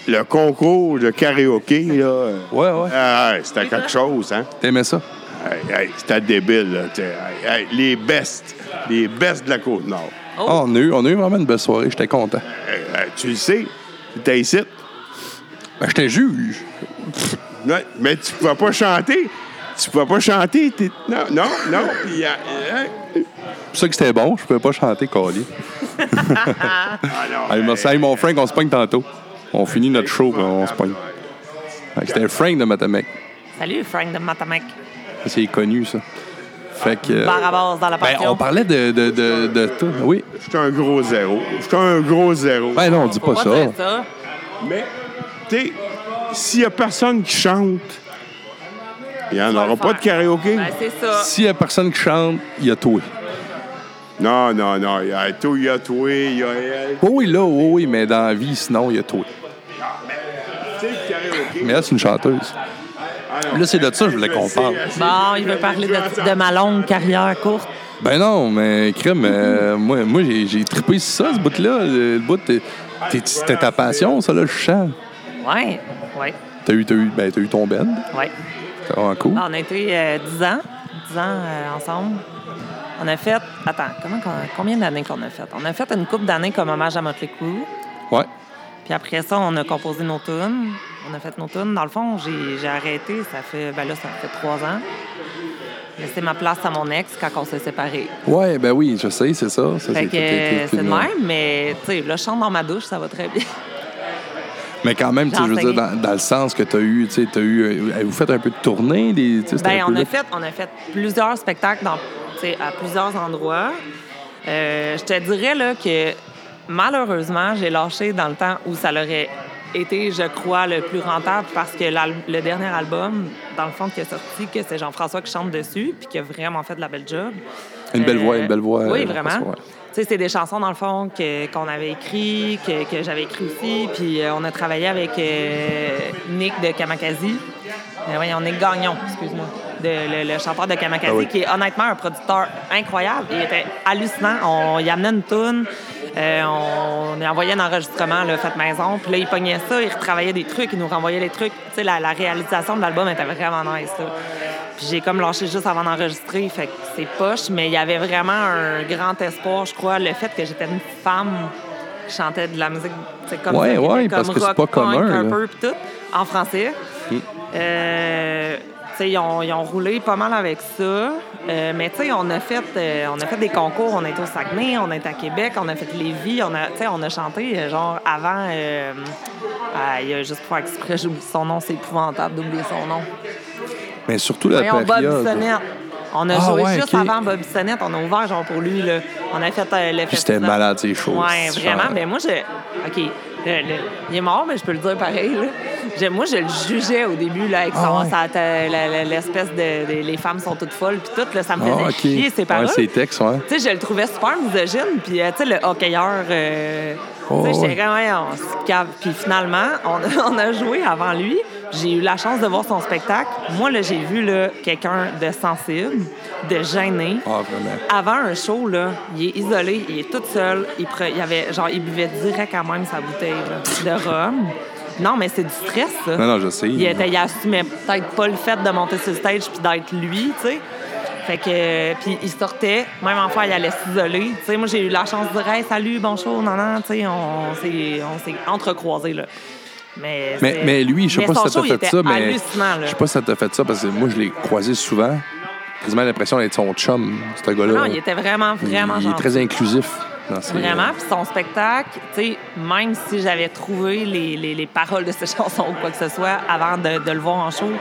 le concours de karaoké, là, euh, Ouais, ouais. ah, hey, c'était quelque chose, hein? T'aimais ça? Hey, hey, c'était débile, là, les bestes, les bestes de la Côte-Nord. Oh. Ah, on, a eu, on a eu vraiment une belle soirée. J'étais content. Tu le sais, t'es ici. Ben, j'étais juge. Ouais, mais tu pouvais pas chanter. Tu pouvais pas chanter. t'es- Non, non, non. Puis, euh, euh, C'est pour ça que c'était bon. Je pouvais pas chanter, Cali. ah, non, Hey, merci. Mon Frank, on se pogne tantôt. On finit notre show, on se pogne. C'était Frank de Matamec. Salut, Frank de Matamec. C'est connu, ça. Fait que. euh, Bar à base dans la ben, on parlait de, de, de, de tout. Oui. J'étais un gros zéro. J'étais un gros zéro. Ben non, on dit pas ça. Mais, tu sais, s'il y a personne qui chante, il n'y en aura pas de karaoké. Ben, c'est ça. S'il y a personne qui chante, il y a toi. Non, non, non. Il y a tout, il y a toi, il y a elle. Oh oui, là, oui, oui, mais dans la vie, sinon, il y a toi. Karaoké. Mais là, c'est une chanteuse. Là, c'est de ça que je voulais qu'on parle. Bon, il veut parler de, de ma longue carrière courte. Ben non, mais crème, euh, moi, moi j'ai, trippé sur ça, ce bout-là. Le, le bout, t'es- t'es- c'était ta passion, ça, là, le chant. Ouais, ouais, T'as eu, t'as eu, ben, t'as eu ton band. ouais. C'était vraiment cool. Ah, on a été euh, 10 ans, 10 ans euh, ensemble. On a fait. Attends, comment, combien d'années qu'on a fait? On a fait une couple d'années comme hommage à Motley Crue. Ouais. Puis après ça, on a composé nos tunes. On a fait nos tunes. Dans le fond, j'ai arrêté. Ça fait. Ben là, ça fait trois ans. Laissé ma place à mon ex quand on s'est séparés. Ouais, ben oui, je sais, c'est ça. ça Fait c'est que tout- même, mais tu sais, là, je chante dans ma douche, ça va très bien. Mais quand même, tu je veux dire, dans, dans le sens que t'as eu, tu sais, eu. euh, Vous faites un peu de tournée, des. tu Ben, on a là- fait, on a fait plusieurs spectacles dans, tu à plusieurs endroits. Euh, je te dirais là, que malheureusement, j'ai lâché dans le temps où ça l'aurait été, je crois, le plus rentable parce que le dernier album, dans le fond, qui est sorti, que c'est Jean-François qui chante dessus, puis qui a vraiment fait de la belle job. Une belle voix, une belle voix. Oui, euh, vraiment. C'est des chansons, dans le fond, qu'on avait écrit, que, que j'avais écrit aussi. Puis euh, on a travaillé avec euh, Nick de Kamakazi. Euh, voyons, Nick Gagnon, excuse-moi. le, le chanteur de Kamakazi, Ah oui. qui est honnêtement un producteur incroyable. Il était hallucinant. On y amenait une toune. Euh, on envoyait un enregistrement là, fait maison. Puis là, il pognait ça, il retravaillait des trucs, il nous renvoyait les trucs. Tu sais, la, la réalisation de l'album était vraiment nice. là. Puis j'ai comme lâché juste avant d'enregistrer, fait que c'est poche, mais il y avait vraiment un grand espoir, je crois, le fait que j'étais une femme qui chantait de la musique, comme Ouais, ça, qui ouais, était parce comme que c'est rock, pas punk, commun, un là. peu, puis tout, en français. Euh, tu sais, ils ont, ils ont roulé pas mal avec ça. Euh, mais tu sais, on a fait euh, on a fait des concours. On est au Saguenay, on est à Québec, on a fait Lévis. On a, tu sais, on a chanté euh, genre avant. Euh, ah, il y a juste pour faire exprès, j'oublie son nom. C'est épouvantable d'oublier son nom. Mais surtout la Voyons, Bob période. Bissonnette. On a Ah, joué ouais, juste avant Bob Bissonnette. On a ouvert genre pour lui. Là. On a fait euh, le Puis c'était malade, ces choses. Ouais, vraiment. Mais moi, je. OK. Le- le- il est mort, mais je peux le dire pareil. Là. Moi, je le jugeais au début là, avec Ah, ouais. l'espèce de, de- Les femmes sont toutes folles, puis tout. Là, ça me faisait Ah, ok. chier, ses paroles. Ouais, ses textes, ouais. Tu sais, je le trouvais super misogyne. Puis, euh, tu sais, le hockeyeur, euh, Oh, tu sais, ouais. j'étais comme, Ouais, on se cave. Puis finalement, on, a- on a joué avant lui. J'ai eu la chance de voir son spectacle. Moi, là, j'ai vu là, quelqu'un de sensible, de gêné. Ah, vraiment. Avant un show, là, il est isolé, il est tout seul. Il, pre- il avait, genre, il buvait direct à même sa bouteille là, de rhum. Non, mais c'est du stress, ça. Non, non, je sais. Il, était, il assumait peut-être pas le fait de monter sur le stage puis d'être lui, tu sais. Fait que, euh, puis il sortait, même en fois, il allait s'isoler. Tu sais, moi, j'ai eu la chance de dire, hey, salut, bonjour, non, non, tu sais, on s'est, on s'est entrecroisés, là. Mais, Mais, lui, je sais pas si ça t'a fait ça, mais. Je sais pas si ça t'a fait ça, parce que moi, je l'ai croisé souvent. Quasiment l'impression d'être son chum, ce gars-là. Non, il était vraiment, vraiment Il est très inclusif. dans ses- Vraiment. Puis son spectacle, tu sais, même si j'avais trouvé les, les, les paroles de ses chansons ou quoi que ce soit avant de, de le voir en show,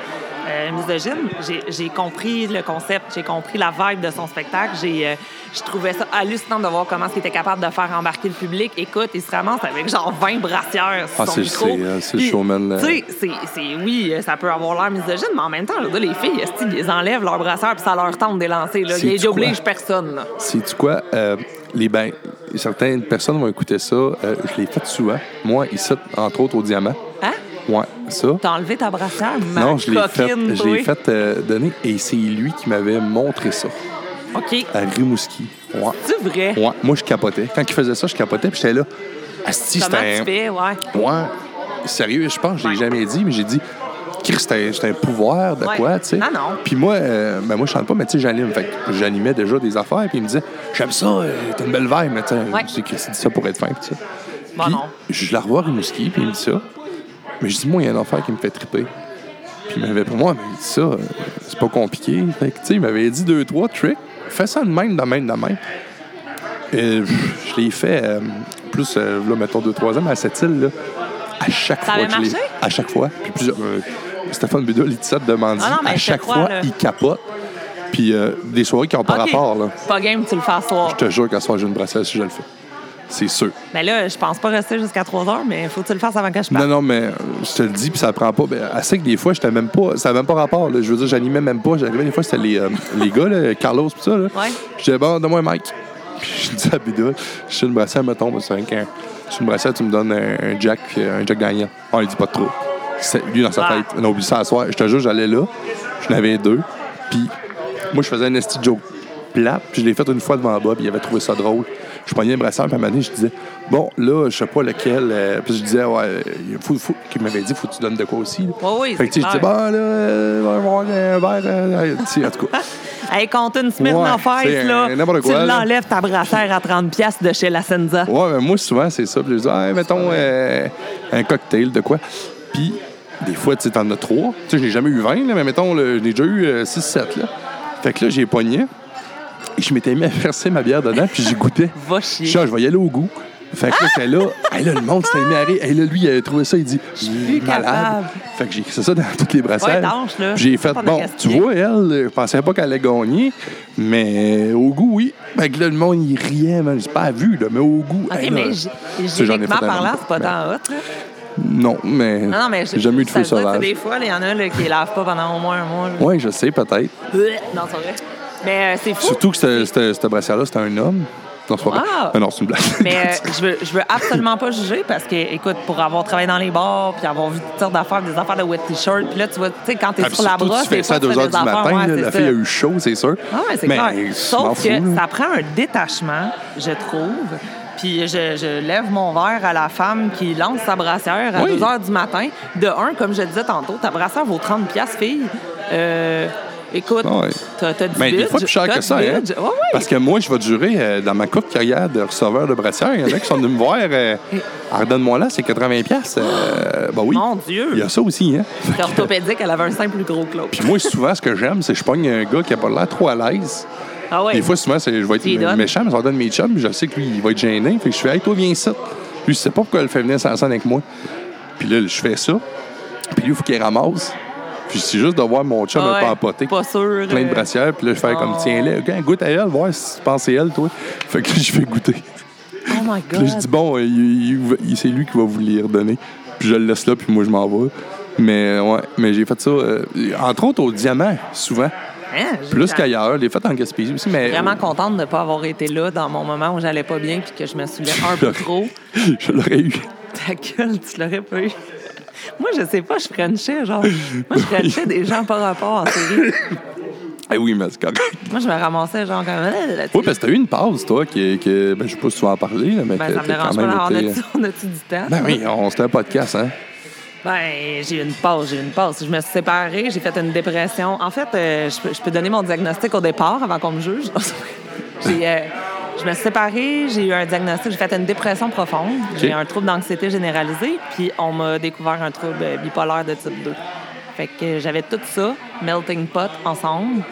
euh, misogyne, j'ai- compris le concept, j'ai compris la vibe de son spectacle. J'ai euh, je trouvais ça hallucinant de voir comment il était capable de faire embarquer le public. Écoute, il se ramasse avec genre 20 brassières sur Ah, son c'est- micro. c'est, c'est le showman, là. Tu sais, c'est- c'est- oui, ça peut avoir l'air misogyne, mais en même temps, dire, les filles, ils enlèvent leurs brassières puis ça leur tente de les lancer. Là. Ils personne. Là. Sais-tu quoi? Euh, les, ben, certaines personnes vont écouter ça. Euh, je l'ai fait souvent. Moi, ici, entre autres, au Diamant. Ouais, ça. T'as enlevé ta brassière? Ma non, je l'ai fait, je l'ai fait euh, donner et c'est lui qui m'avait montré ça OK. à Rimouski. Ouais. C'est vrai? Ouais, moi je capotais. Quand il faisait ça, je capotais puis j'étais là. Asti, Comment c'était tu un- fais? Ouais. Ouais. Sérieux, je pense, je l'ai jamais dit, mais j'ai dit, Chris, c'était un, un pouvoir de Ouais. quoi, tu sais? Non, non. Puis moi, euh, ben moi, je chante pas, mais tu sais, j'anime. Fait que j'animais déjà des affaires, puis il me disait, j'aime ça, euh, t'as une belle vibe, mais tu sais, Ouais. Chris, il dit ça pour être fin, puis ça. Bon, Puis, non. je la revois à Rimouski, puis il me dit ça. Mais je dis, moi, il y a une affaire qui me fait triper. Puis il m'avait pour moi, mais il dit ça, euh, c'est pas compliqué. Fait que, il m'avait dit deux, trois tricks. Fais ça de même, de même, de même. Et je l'ai fait euh, plus, euh, là, mettons, deux, trois ans, mais à cette île, là, à chaque Ça fois avait que je l'ai- marché? À chaque fois. Puis plusieurs. Stéphane Budol, il dit ça de demander. Ah à te chaque fois, là? il capote. Puis des soirées qui n'ont pas rapport, là. Pas game, tu le fais à soir. Je te jure qu'à soir, j'ai une bracelet si je le fais. C'est sûr. Mais là, je pense pas rester jusqu'à 3 heures, mais faut que tu le fasses avant que je parte. Non, non, mais euh, je te le dis, puis ça prend pas. Ben, assez que des fois, j'étais même pas. Ça n'avait même pas rapport. là. Je veux dire, j'animais même pas. J'arrivais des fois, c'était les, euh, les gars, là, Carlos, pis ça. Là. Ouais. Je disais, bon, donne-moi un mic. Puis je dis à Bidou, je suis une brassière, mettons, c'est un qu'un. Je suis une brassière, tu me donnes un, un Jack, euh, un Jack Daniel. On il dit pas de trop. C'est lui dans sa Ah. tête. Non, oublie ça à soir. Je te jure, j'allais là. Je n'avais deux. Puis moi, je faisais un esti joke plate. Puis je l'ai fait une fois devant Bob. Il avait trouvé ça drôle. Je pognais un brasseur, puis à un moment donné, je disais, bon, là, je sais pas lequel. euh, puis je disais, ouais, il faut, faut, qu'il m'avait dit, faut que tu donnes de quoi aussi. là. Oui, oui, Fait que, je disais, bon, là, euh, on va avoir un verre. euh, sais, en tout cas. Hey, compte une semaine Ouais, en fête, là. quoi, tu l'enlèves ta brassière à 30$ piastres de chez la Senza. Ouais, mais moi, souvent, c'est ça. Puis je dis, ah, mettons euh, un cocktail de quoi. Puis, des fois, tu sais, t'en as trois. Tu sais, je n'ai jamais eu 20, là, mais mettons, là, j'en ai déjà eu 6-7. Là. Fait que là, j'ai pogné. Je m'étais mis à verser ma bière dedans, puis j'y goûtais. Va Je chier. suis je vais y aller au goût. Fait que là, j'étais là, hey, là, le monde s'était mis à rire. Hey, là, lui, il avait trouvé ça, il dit, malade. capable. Fait que j'ai écrit ça dans toutes les brassières. Ouais. J'ai fait, bon, tu vois, elle, je pensais pas qu'elle allait gagner, mais au goût, oui. Fait que là, le monde, il riait, man. J'ai pas vu, là, mais au goût. OK, hey, là, mais un parlant, c'est pas tant hot, là. Non, mais, Non, non, mais j'ai jamais eu de feu sauvage. Des fois, il y en a là, qui lavent pas pendant au moins un mois. Oui, je sais, peut-être. Non, c'est vrai. Mais euh, c'est fou. Surtout que cette brassière-là, c'était un homme. Non, c'est. Ah! Ah non, c'est une blague. Mais euh, je veux, je veux absolument pas juger parce que, écoute, pour avoir travaillé dans les bars puis avoir vu toutes sortes d'affaires, des affaires de wet t-shirt, puis là, tu vois, tu sais, quand t'es Ah, sur la brosse, tu fais ça à fois, 2 tu fais h du matin. ouais, là, c'est la ça. fille a eu chaud, c'est sûr. Ah ouais, c'est clair. Sauf que ça prend un détachement, je trouve. Puis je, je lève mon verre à la femme qui lance sa brassière à Oui. 2 h du matin. De un, comme je disais tantôt, ta brassière vaut 30 pièces fille. Euh, écoute, Ah ouais. t'as t'as du Mais des budget, fois plus cher que ça, hein? Ouais, ouais. Parce que moi, je vais durer euh, dans ma courte carrière de receveur de brassière. Il y en a qui sont venus me voir. Euh, Redonne-moi là, c'est 80$. piastres. Euh, ben oui. Mon Dieu! Il y a ça aussi, hein? C'est orthopédique, elle avait un sein plus gros que l'autre. Puis moi, souvent, ce que j'aime, c'est que je pogne un gars qui a pas l'air trop à l'aise. Ah ouais. Des fois, souvent, c'est- je vais être méchant, mais ça donne mes chums. puis Je sais que lui, il va être gêné. Fait que je fais, hey, toi, viens ici. Lui, je sais pas pourquoi elle fait venir sans scène avec moi. Puis là, je fais ça. Puis lui, il faut qu'il ramasse. Puis c'est juste de voir mon chum Ah ouais, empoté. Pas sûr. Plein de euh, brassières. Puis là, je fais comme, Oh. tiens-les. Gars, goûte à elle, voir si tu penses à elle, toi. Fait que je fais goûter. Oh my Puis là, je God. dis, bon, euh, c'est lui qui va vous les redonner. Puis je le laisse là, puis moi, je m'en vais. Mais euh, ouais, mais j'ai fait ça, euh, entre autres au diamant, souvent. Hein, Plus qu'ailleurs. Je l'ai fait en Gaspésie aussi, mais. Vraiment contente de ne pas avoir été là dans mon moment où j'allais pas bien puis que je me souviens un peu trop. je l'aurais eu. Ta gueule, tu l'aurais pas eu. Moi, je sais pas, je frenchais, genre. Moi, je frenchais des gens par rapport en série. Eh oui, mais c'est correct. Moi, je me ramassais, genre, comme. euh. Oui, parce que t'as eu une pause, toi, qui, qui ben, je sais pas si tu vas en parler, là, mais Ben, ça me dérange pas d'avoir été- on a-tu du temps? Ben oui, on c'était un podcast, hein? Ben, j'ai eu une pause, j'ai eu une pause. Je me suis séparée, j'ai fait une dépression. En fait, euh, je, peux, je peux donner mon diagnostic au départ avant qu'on me juge. j'ai, euh, je me suis séparée, j'ai eu un diagnostic, j'ai fait une dépression profonde, j'ai un trouble d'anxiété généralisé, puis on m'a découvert un trouble bipolaire de type 2. Fait que j'avais tout ça, melting pot, ensemble,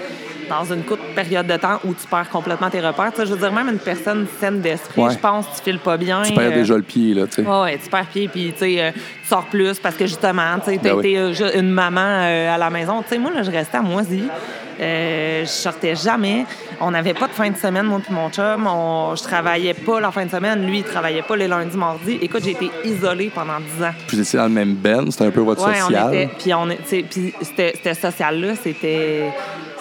dans une courte période de temps où tu perds complètement tes repères. Tu sais, je veux dire, même une personne saine d'esprit, Ouais. je pense, tu files pas bien. Tu perds euh, déjà le pied, là, tu sais. Ouais, ouais, tu perds pied, puis tu sais, euh, tu sors plus parce que justement, tu sais, t'as Ben été euh, une maman euh, à la maison. Tu sais, moi, là, je restais à Moisy. Euh, je sortais jamais. On n'avait pas de fin de semaine, moi puis mon chum. On, je travaillais pas la fin de semaine. Lui, il travaillait pas les lundis, mardis. Écoute, j'ai été isolée pendant 10 ans. Vous étiez dans le même ben, c'était un peu votre Ouais, social. on était. Puis on sais, puis c'était c'était social-là, c'était.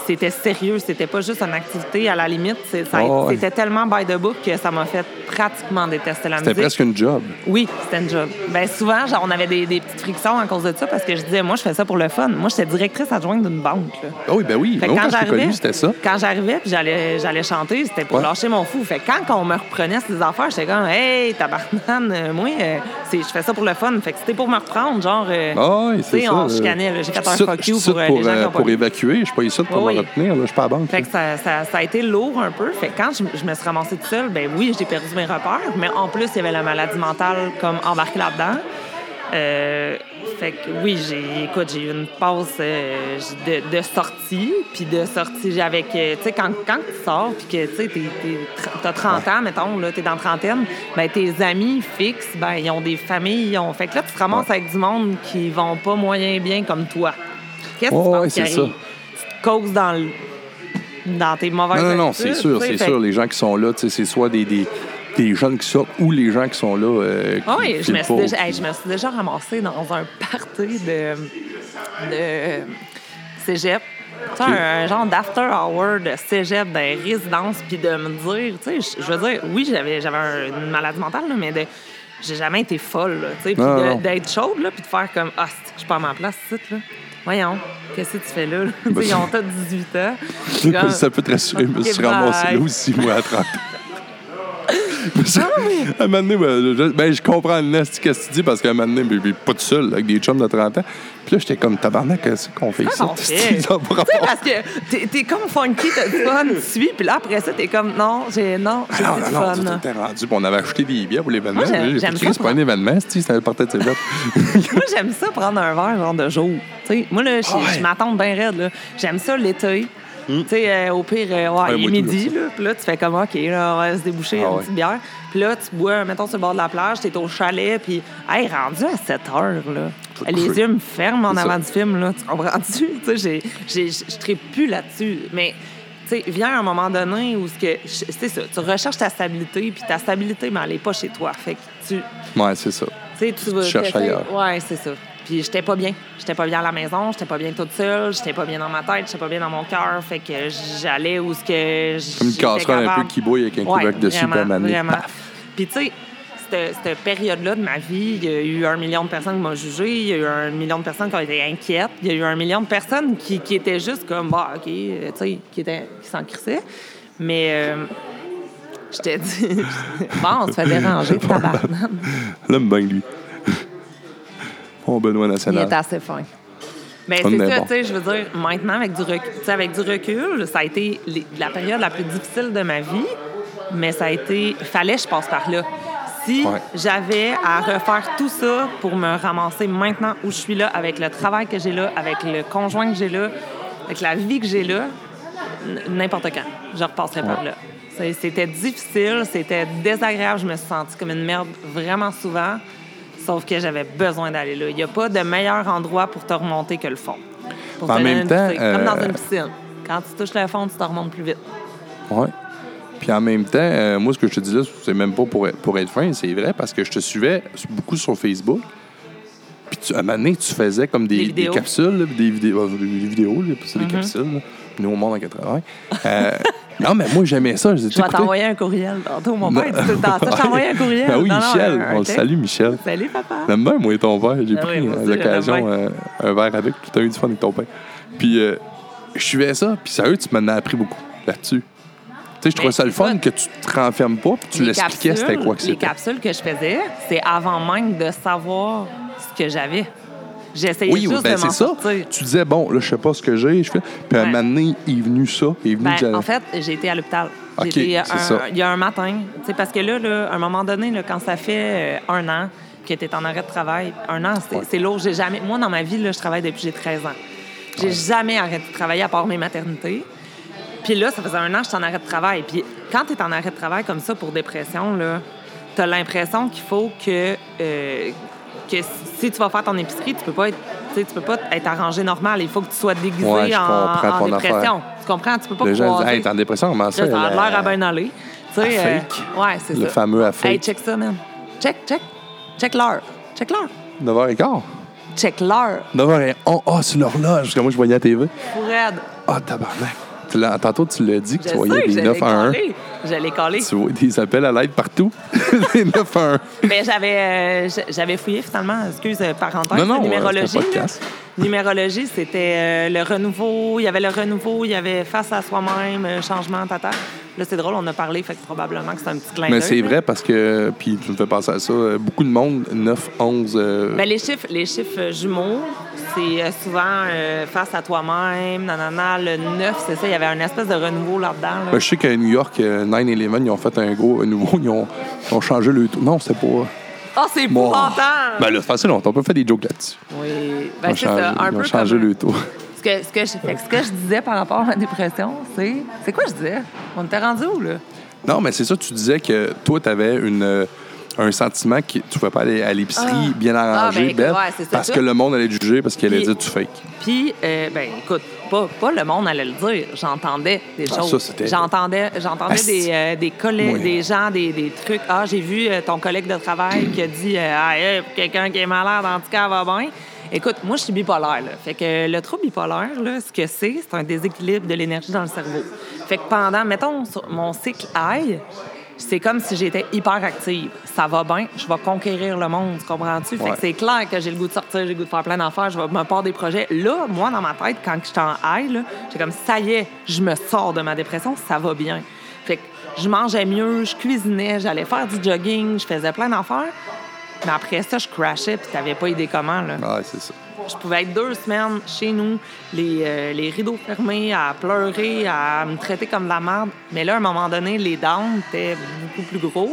C'était sérieux. C'était pas juste une activité à la limite. Oh, ouais. C'était tellement by the book que ça m'a fait pratiquement détester la C'était musique. presque une job. Oui, c'était une job. Ben souvent, genre, on avait des, des petites frictions à cause de ça parce que je disais, moi, je fais ça pour le fun. Moi, j'étais directrice adjointe d'une banque. là. Ah oui, ben oui. Fait quand quand j'arrivais, c'était ça. Quand j'arrivais puis j'allais, j'allais chanter, c'était pour Ouais. lâcher mon fou. Fait que quand on me reprenait ces affaires, j'étais comme, hey, tabarnane, euh, moi, euh, je fais ça pour le fun. Fait que c'était pour me reprendre, genre, euh, Ah oui, tu c'est sais, ça. on euh, chicanait. J'ai fait un fuck you pour, pour, les gens qui ont pas pour évacuer. Je suis pas ici pour oui. Retenir. Là, je suis pas à la banque. Fait que ça, ça- ça a été lourd un peu. Fait que quand je, je me suis ramassée toute seule, ben oui, j'ai perdu mes repères, mais en plus, il y avait la maladie mentale comme embarquée là-dedans. Euh, fait que oui, j'ai écoute, j'ai eu une pause euh, de, de sortie, puis de sortie avec euh, tu sais quand, quand tu sors puis que tu sais t'as 30 ans mettons là, t'es dans la trentaine, ben tes amis fixes, ben ils ont des familles, ils ont fait que là tu te ramasses avec du monde qui vont pas moyen bien comme toi. Qu'est-ce que tu penses ouais, causes dans le dans tes mauvaises Non, non, non, c'est sûr, tu c'est sûr. Les gens qui sont là, tu c'est soit des, des, des jeunes qui sortent ou les gens qui sont là. euh, qui Ah oui, je me, suis déjà, hey, je me suis déjà ramassée dans un party de, de cégep. Tu un genre d'after hour de cégep dans les résidences, puis de me dire, tu sais, je- veux dire, oui, j'avais, j'avais un- une maladie mentale, là, mais de, j'ai jamais été folle, tu sais, puis de- d'être chaude, là, puis de faire comme, ah, c'est que je suis pas à ma place, ici, là. Voyons, qu'est-ce que tu fais là? ils ont tous 18 ans. Comme- ça peut te rassurer, je me suis ramassé là aussi, moi, à 30 ans. À un moment donné, ben, je, ben, je comprends Nest, qu'est-ce que tu dis, parce qu'à un moment donné, ben, ben, pas tout seul, avec des chums de 30 ans. Puis là, j'étais comme tabarnak, qu'est-ce qu'on fait ici? Tu sais, parce que t'es, t'es comme funky, t'as du fun, tu suis, puis là, après ça, t'es comme, non, j'ai, non, j'ai Ah, non, non, fun. était rendu. On avait acheté des billets pour l'événement. Moi, j'aime- J'ai ça c'est pas un événement, c'est un party de cégep. Moi, j'aime ça prendre un verre, genre, de jour. Moi, là, je, Ah je m'attends bien raide, là. J'aime ça l'été. Tu sais, euh, au pire, euh, ouais, il est midi, là. Puis là, tu fais comme, OK, là, on va se déboucher Ah une ouais. petite bière. Puis là, tu bois, mettons, sur le bord de la plage, t'es au chalet, puis, hey, rendu à 7 heures, là. Les coucher. yeux me ferment en avant ça. du film, là. Tu comprends-tu? Tu sais, je ne plus là-dessus. Mais, tu sais, vient un moment donné où, ce que, c'est ça, tu recherches ta stabilité, puis ta stabilité, mais elle n'est pas chez toi. Fait que tu. Ouais, c'est ça. Tu tu cherches ailleurs. Ouais, c'est ça. Puis j'étais pas bien. J'étais pas bien à la maison, j'étais pas bien toute seule, j'étais pas bien dans ma tête, j'étais pas bien dans mon cœur. Fait que j'allais où ce que. Comme une j'étais casserole un peu qui bouille avec un Ouais, couvercle dessus, à un vraiment, vraiment. Puis tu sais, cette, cette période-là de ma vie, il y a eu un million de personnes qui m'ont jugé, il y a eu un million de personnes qui ont été inquiètes, il y a eu un million de personnes qui, qui étaient juste comme, bah, OK, euh, tu sais, qui, étaient- qui s'en crissaient. Mais euh, je t'ai dit, bon, on se fait déranger, tabarnak. L'aime bien, lui. Bon, Benoît Il National. est assez fin. Mais c'est est ça, bon. tu sais, je veux dire, maintenant, avec du, recul, tu sais, avec du recul, ça a été les- la période la plus difficile de ma vie, mais ça a été. fallait que je passe par là. Si Ouais. j'avais à refaire tout ça pour me ramasser maintenant où je suis là, avec le travail que j'ai là, avec le conjoint que j'ai là, avec la vie que j'ai là, n'importe quand, je repasserais par là. C'était difficile, c'était désagréable, je me suis sentie comme une merde vraiment souvent. Sauf que j'avais besoin d'aller là. Il n'y a pas de meilleur endroit pour te remonter que le fond. Pour En te même temps. Comme dans euh, une piscine. Quand tu touches le fond, tu te remontes plus vite. Ouais. Puis en même temps, euh, moi, ce que je te dis là, c'est même pas pour être, pour être fin, c'est vrai, parce que je te suivais beaucoup sur Facebook. Puis tu, à un moment donné, tu faisais comme des, Des des vidéos. capsules, là, des vidéos, euh, des vidéos, là, c'est Mm-hmm. des capsules. là. Nous, au monde en 80. Euh, non, mais moi, j'aimais ça. Je vais t'envoyer un courriel tantôt. Mon père dit tout le temps ça. Je t'envoie un courriel. Ah oui, Non, Michel. on le salue, Michel. Salut, papa. J'aime bien, moi, et ton père. J'ai Ah pris oui, l'occasion, euh, un verre avec. Tu as eu du fun avec ton père. Puis, euh, je suivais ça. Puis, sérieux, tu m'en as appris beaucoup là-dessus. Tu sais, je trouvais Mais ça le fun que tu te renfermes pas, puis tu Les l'expliquais c'était quoi que Les c'était. capsules que je faisais, c'est avant même de savoir ce que j'avais. J'essayais Oui, juste ben de m'en c'est ça. sortir. Tu disais, bon, là, je sais pas ce que j'ai. Je fais. Puis, à un moment donné, il est venu ça. Il est venu Ben, en fait, j'ai été à l'hôpital. J'ai OK, été, un- ça. Il y a un matin, parce que là, là, à un moment donné, là, quand ça fait euh, un an que tu es en arrêt de travail, un an, c'est lourd. J'ai jamais, moi, dans ma vie, là, je travaille depuis que j'ai 13 ans. J'ai jamais arrêté de travailler à part mes maternités. Puis là, ça faisait un an que j'étais en arrêt de travail. Puis quand tu es en arrêt de travail comme ça pour dépression, là, tu as l'impression qu'il faut que, euh, que si tu vas faire ton épicerie, tu peux pas être, tu peux pas être arrangé normal. Il faut que tu sois déguisé Ouais, en, en dépression. affaire. Tu comprends? Tu peux pas Les gens disent, hey, t'es en dépression, comment ça? Elle, l'air à bien aller. Tu sais, euh, ouais, c'est ça. Le fameux à fake. Hey, check ça, man. Check, check. Check l'heure. Check l'heure. 9h15. check l'heure. 9h01. Oh, c'est l'horloge. Que moi, je voyais à la TV. Fred. Ah, tabarnak. Tu l'as- Tantôt, tu l'as dit que Je tu voyais des je 9 l'ai à 1. L'ai collé. Tu vois des appels à l'aide partout. des 9 à 1. Ben, j'avais, euh, j'avais fouillé finalement, excuse, euh, parenthèse, Non, non, euh, numérologie. c'est. Numérologie, c'était euh, le renouveau. Il y avait le renouveau, il y avait face à soi-même, changement, tata. Là, c'est drôle, on a parlé, fait que probablement que c'est un petit clin Mais d'œil, c'est là. vrai parce que, puis tu me fais penser à ça, beaucoup de monde, 9, 11. euh, Ben, les chiffres, les chiffres jumeaux, c'est souvent euh, face à toi-même, nanana. Le 9, c'est ça, il y avait un espèce de renouveau là-dedans. là. ben, je sais qu'à New York, 9-11, ils ont fait un gros nouveau. Ils ont, ils ont changé le tout. Non, c'était pas. Oh, c'est Bon. épouvantable! Ben là, c'est facile, on peut faire des jokes là-dessus. oui, Ils ben, ont c'est ça, un ils ont peu changé comme... le taux. Ce que, ce, que je, fait que ce que je disais par rapport à ma dépression, c'est... C'est quoi je disais? On était rendu où, là? Non, mais c'est ça, tu disais que toi, tu avais une, euh, un sentiment que tu ne pouvais pas aller à l'épicerie Ah. bien Ah, arrangée, ben, belle, ouais, c'est ça, parce que le monde allait te juger parce qu'elle allait dire tu fake. Puis, euh, ben, écoute, pas, pas le monde allait le dire. J'entendais des Ah, choses. J'entendais, j'entendais Ah, des, euh, des collègues, Oui. des gens, des, des trucs. Ah, j'ai vu euh, ton collègue de travail qui a dit euh, Ah, hey, quelqu'un qui est malade, en tout cas, va bien. Écoute, moi, je suis bipolaire. Là. Fait que le trouble bipolaire, là, ce que c'est, c'est un déséquilibre de l'énergie dans le cerveau. Fait que pendant, mettons, mon cycle high, c'est comme si j'étais hyper active. Ça va bien, je vais conquérir le monde, tu comprends-tu? Fait Ouais. que c'est clair que j'ai le goût de sortir, j'ai le goût de faire plein d'affaires, je vais me part des projets. Là, moi, dans ma tête, quand je suis en high, là, j'ai comme ça y est, je me sors de ma dépression, ça va bien. Fait que je mangeais mieux, je cuisinais, j'allais faire du jogging, je faisais plein d'affaires. Mais après ça, je crashais, puis t'avais pas idée comment, là. C'est ça. Je pouvais être deux semaines chez nous, les, euh, les rideaux fermés, à pleurer, à me traiter comme de la merde. Mais là, à un moment donné, les downs étaient beaucoup plus gros.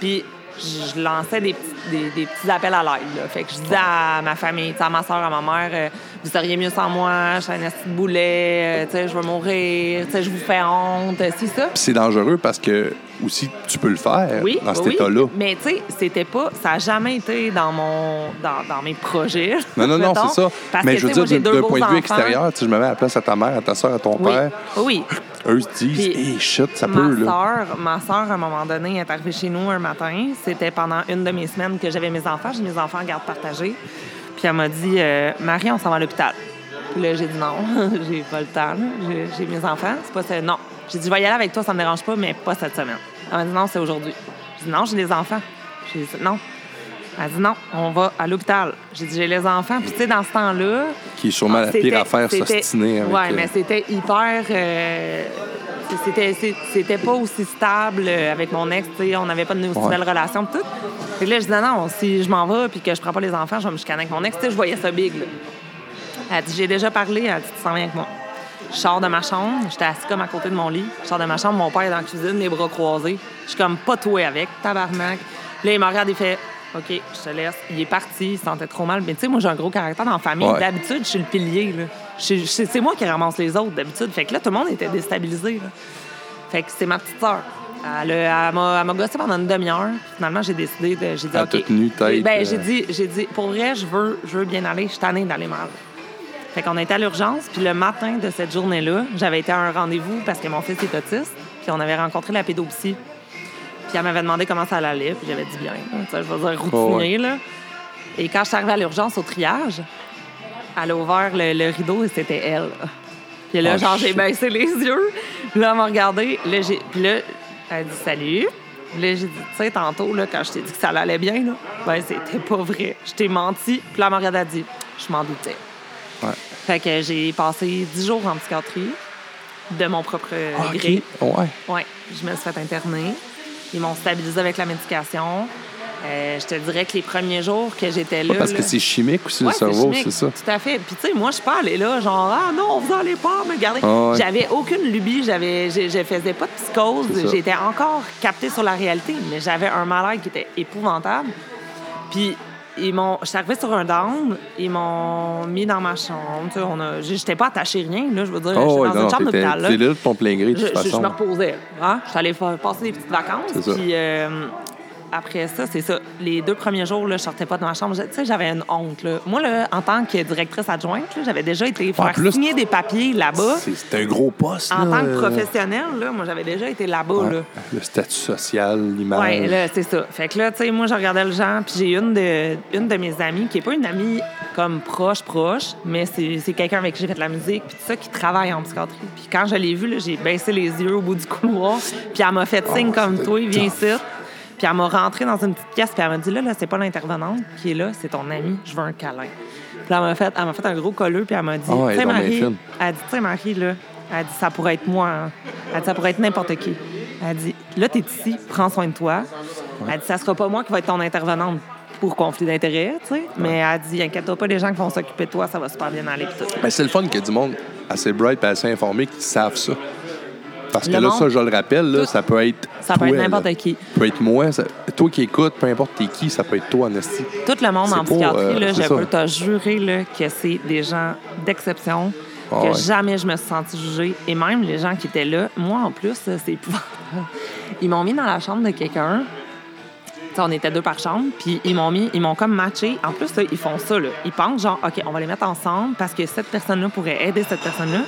Puis je lançais des petits, des, des petits appels à l'aide. Fait que je disais à ma famille, à ma soeur, à ma mère, euh, vous seriez mieux sans moi, je suis un de boulet, euh, je vais mourir, je vous fais honte, c'est ça. C'est dangereux parce que aussi tu peux le faire Oui, dans cet oui, état-là. Mais tu sais, c'était pas, ça a jamais été dans mon, dans, dans mes projets. Non, non, non, c'est ça. Parce mais que, je veux tu dire, d'un point de vue extérieur, si je me mets à la place à ta mère, à ta soeur, à ton Oui, père, oui. eux se disent, Puis, hey, shit, ça ma peut, là. Ma soeur, à un moment donné, est arrivée chez nous un matin. C'était pendant une de mes semaines que j'avais mes enfants. J'ai mes enfants en garde partagée. Puis elle m'a dit euh, Marie, on s'en va à l'hôpital. Puis là, j'ai dit non, j'ai pas le temps. J'ai mes enfants. C'est pas ça. Non. J'ai dit je vais y aller avec toi, ça me dérange pas, mais pas cette semaine. Elle m'a dit non, c'est aujourd'hui. J'ai dit non, j'ai des enfants. J'ai dit non. Elle a dit non, on va à l'hôpital. J'ai dit j'ai les enfants. Puis tu sais, dans ce temps-là, Qui est sûrement la pire affaire, s'ostiner avec. Ouais, euh, mais c'était hyper. euh, c'était, pas aussi stable euh, avec mon ex, on n'avait pas de aussi Ouais. belle relation tout. Que là, je disais non, si je m'en vais puis que je prends pas les enfants, je vais me chicaner avec mon ex. Tu sais, je voyais ça big. Là. Elle a dit j'ai déjà parlé, elle a dit tu s'en viens avec moi. Je sors de ma chambre, j'étais assis comme à côté de mon lit. Je sors de ma chambre, mon père est dans la cuisine, les bras croisés. Je suis comme pas touée avec, tabarnak. Là, il me regarde, il fait OK, je te laisse. Il est parti, il se sentait trop mal. Mais tu sais, moi, j'ai un gros caractère dans la famille. Ouais. D'habitude, je suis le pilier. C'est moi qui ramasse les autres, d'habitude. Fait que là, tout le monde était déstabilisé. là. Fait que c'est ma petite sœur. Elle, m'a gossé pendant une demi-heure. Finalement, j'ai décidé de. J'ai dit, OK. tête, Ben, euh. j'ai dit, j'ai dit, pour vrai, je veux, je veux bien aller. Je suis tannée d'aller mal. Fait qu'on été à l'urgence. Puis le matin de cette journée-là, j'avais été à un rendez-vous parce que mon fils est autiste. Puis on avait rencontré la pédopsie. Puis elle m'avait demandé comment ça allait. Puis j'avais dit bien. je veux dire routinier, là. Et quand je suis arrivée à l'urgence au triage, elle a ouvert le, le rideau et c'était elle. Puis là, Oh, genre, j'ai baissé les yeux. Puis là, elle m'a regardé. Là, j'ai- puis là, elle a dit salut. Puis là, j'ai dit, tu sais, tantôt, là, quand je t'ai dit que ça allait bien, là, ben, c'était pas vrai. Je t'ai menti. Puis là, elle m'a regardé, elle a dit, je m'en doutais. Ouais. Fait que j'ai passé dix jours en psychiatrie de mon propre Ah, gré. Ouais. Ouais, je me suis fait interner. Ils m'ont stabilisé avec la médication. Euh, je te dirais que les premiers jours que j'étais là. Parce là- que c'est chimique aussi, Ouais, le cerveau, c'est ça. Tout à fait. Puis, tu sais, moi, je suis pas allée là, genre, ah non, vous allez pas me garder. Ah ouais. J'avais aucune lubie, j'avais, je, je faisais pas de psychose. J'étais encore captée sur la réalité, mais j'avais un malade qui était épouvantable. Puis, ils m'ont, je suis arrivée sur un down, ils m'ont mis dans ma chambre. Tu sais, on a, j'étais pas attachée rien, là, je veux dire. Oh, j'étais dans non, une chambre d'hôpital. là. là de ton plein gré, de Je, toute je- je me reposais. Hein? Je suis allée faire- passer des petites vacances. C'est ça. Puis euh, après ça, c'est ça. Les deux premiers jours, là, je sortais pas de ma chambre. Tu sais, j'avais une honte. Là. Moi, là, en tant que directrice adjointe, j'avais déjà été faire plus, signer des papiers là-bas. C'est un gros poste, En là. tant que professionnelle, là, moi, j'avais déjà été là-bas. Ouais. Là. Le statut social, l'image. Ouais, là, c'est ça. Fait que là, tu sais, moi, je regardais le genre, puis j'ai une de, une de mes amies, qui est pas une amie comme proche, proche, mais c'est quelqu'un avec qui j'ai fait de la musique, puis tout ça, qui travaille en psychiatrie. Puis quand je l'ai vue, j'ai baissé les yeux au bout du couloir, puis elle m'a fait signe comme toi, viens ici. Puis elle m'a rentré dans une petite pièce, puis elle m'a dit là, là, c'est pas l'intervenante qui est là, c'est ton ami, je veux un câlin. Puis elle m'a fait, elle m'a fait un gros colleux, puis elle m'a dit, Ah donc bien Marie, fine. elle dit, tu sais, Marie, là, elle dit, ça pourrait être moi, hein. Elle dit, ça pourrait être n'importe qui. Elle dit, là, t'es ici, prends soin de toi. Elle dit, ça sera pas moi qui va être ton intervenante pour conflit d'intérêts, tu sais. Mais elle dit, inquiète-toi pas, les gens qui vont s'occuper de toi, ça va super bien aller, puis tout. Ben, c'est le fun qu'il y a du monde assez bright et assez informé qui savent ça. Parce que là, monde- ça, je le rappelle, là, ça peut être. Ça peut toi, être n'importe qui. Ça peut être moi. ça- Toi qui écoutes, peu importe t'es qui, ça peut être toi, en esti. Tout le monde en pas, psychiatrie, euh, là, je ça. peux te jurer là, que c'est des gens d'exception, Ah que ouais. jamais je me suis sentie jugée. Et même les gens qui étaient là, moi en plus, euh, c'est épouvantable. Ils m'ont mis dans la chambre de quelqu'un. On était deux par chambre, puis ils m'ont mis, ils m'ont comme matché. En plus, là, ils font ça, là. Ils pensent genre, OK, on va les mettre ensemble parce que cette personne-là pourrait aider cette personne-là.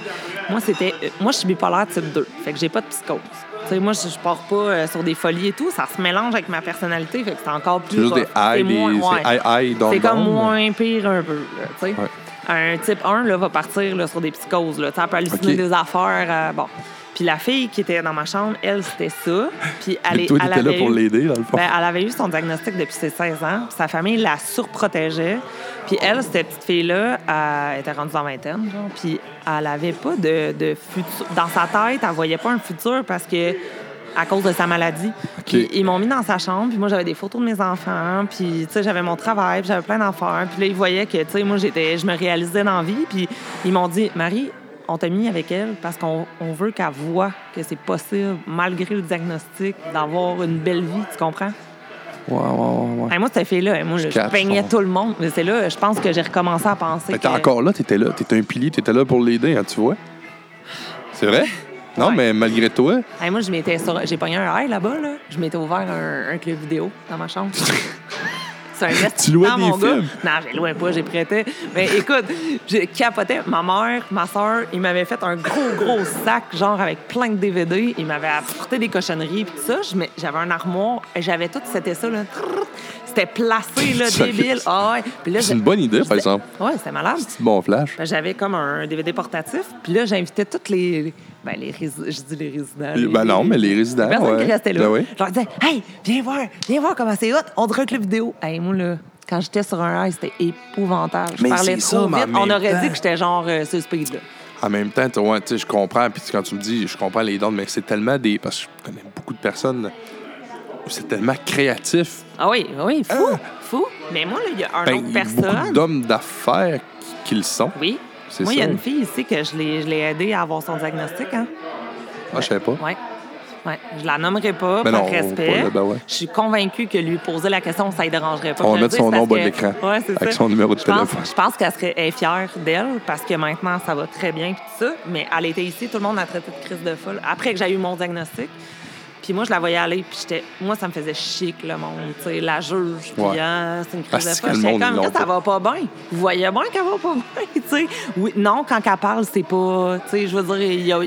Moi, c'était, euh, moi, je suis bipolaire type 2. Fait que j'ai pas de psychose. Tu sais, moi, je, je pars pas euh, sur des folies et tout. Ça se mélange avec ma personnalité. Fait que c'est encore plus. C'est juste des high, des. ouais. C'est comme moins pire un peu, là, tu sais. Ouais. Un type 1 là, va partir là, sur des psychoses. Là. Elle peut halluciner Ok. des affaires. euh, bon. Puis la fille qui était dans ma chambre, elle, c'était ça. Puis elle, toi, elle t'étais là avait pour eu- l'aider, dans le fond. ben, elle avait eu son diagnostic depuis ses 16 ans. Puis sa famille la surprotégeait. Puis elle, cette petite fille-là, elle était rendue en vingtaine. Genre, puis elle avait pas de, de futur. Dans sa tête, elle voyait pas un futur parce que à cause de sa maladie. Puis ils m'ont mis dans sa chambre, puis moi j'avais des photos de mes enfants, puis tu sais j'avais mon travail, puis j'avais plein d'affaires, puis là ils voyaient que tu sais moi j'étais je me réalisais dans la vie, puis ils m'ont dit Marie, on t'a mis avec elle parce qu'on on veut qu'elle voit que c'est possible malgré le diagnostic d'avoir une belle vie, tu comprends? Ouais, ouais, ouais. ouais. Moi cette fille là, moi je, peignais tout le monde, mais c'est là je pense que j'ai recommencé à penser Mais t'es que- encore là, t'étais là. T'étais un pilier, t'étais là pour l'aider, hein, tu vois? C'est vrai? Non, Ouais. mais malgré toi, Hey, moi, je m'étais sur- j'ai pogné un high là-bas, là. Je m'étais ouvert un, un club vidéo dans ma chambre. C'est un Tu louais mon gars. films? Non, j'ai loué pas, j'ai prêté. Mais écoute, j'ai capoté. Ma mère, ma soeur, ils m'avaient fait un gros, gros sac, genre avec plein de DVD. Ils m'avaient apporté des cochonneries puis tout ça. Je J'avais un armoire et j'avais tout, c'était ça, là. C'était placé, là, débile. Ah ouais. C'est une bonne idée, par exemple. Ouais, c'était malade. C'est bon flash. Ben, J'avais comme un DVD portatif. Puis là, j'invitais toutes les. Ben, les résidents. Je dis les résidents. les- Ben non, mais les résidents, Les personnes ouais. qui restaient là. Ben oui. Je leur disais, hey, viens voir, viens voir comment c'est hot. On dirait un club vidéo. Hey, moi, là, quand j'étais sur un high, c'était épouvantable. Je Mais parlais c'est trop ça, mais en vite. On aurait temps- dit que j'étais genre euh, sur speed, là. En même temps, tu ouais, tu sais, je comprends. Puis quand tu me dis, je comprends les dons, mais c'est tellement des. Parce que je connais beaucoup de personnes où c'est tellement créatif. Ah oui, oui, fou, fou. Mais moi, là, il y a un Ben, autre il y a beaucoup personne. d'hommes d'affaires qui, qui le sont. Oui. Moi, il y a une fille ici que je l'ai aidée à avoir son diagnostic, hein. Ah, je sais pas. Oui. Ouais. Je la nommerai pas, Mais par non, respect. pas ben ouais. Je suis convaincue que lui poser la question, ça ne dérangerait pas. On va mettre son nom que- l'écran, Ouais, c'est avec ça. son numéro de je pense, téléphone. Je pense qu'elle serait elle est fière d'elle parce que maintenant, ça va très bien. Puis tout ça. Mais elle était ici, tout le monde a traité de crise de folle. Après que j'ai eu mon diagnostic, puis moi, je la voyais aller, puis j'étais... Moi, ça me faisait chic, le monde, tu sais, la juge, puis Ouais. ah, c'est une crise de folle. le J'étais comme, ça va pas bien. Vous voyez bien qu'elle va pas bien, tu sais. Oui, non, quand elle parle, c'est pas... Tu sais, je veux dire, il y a...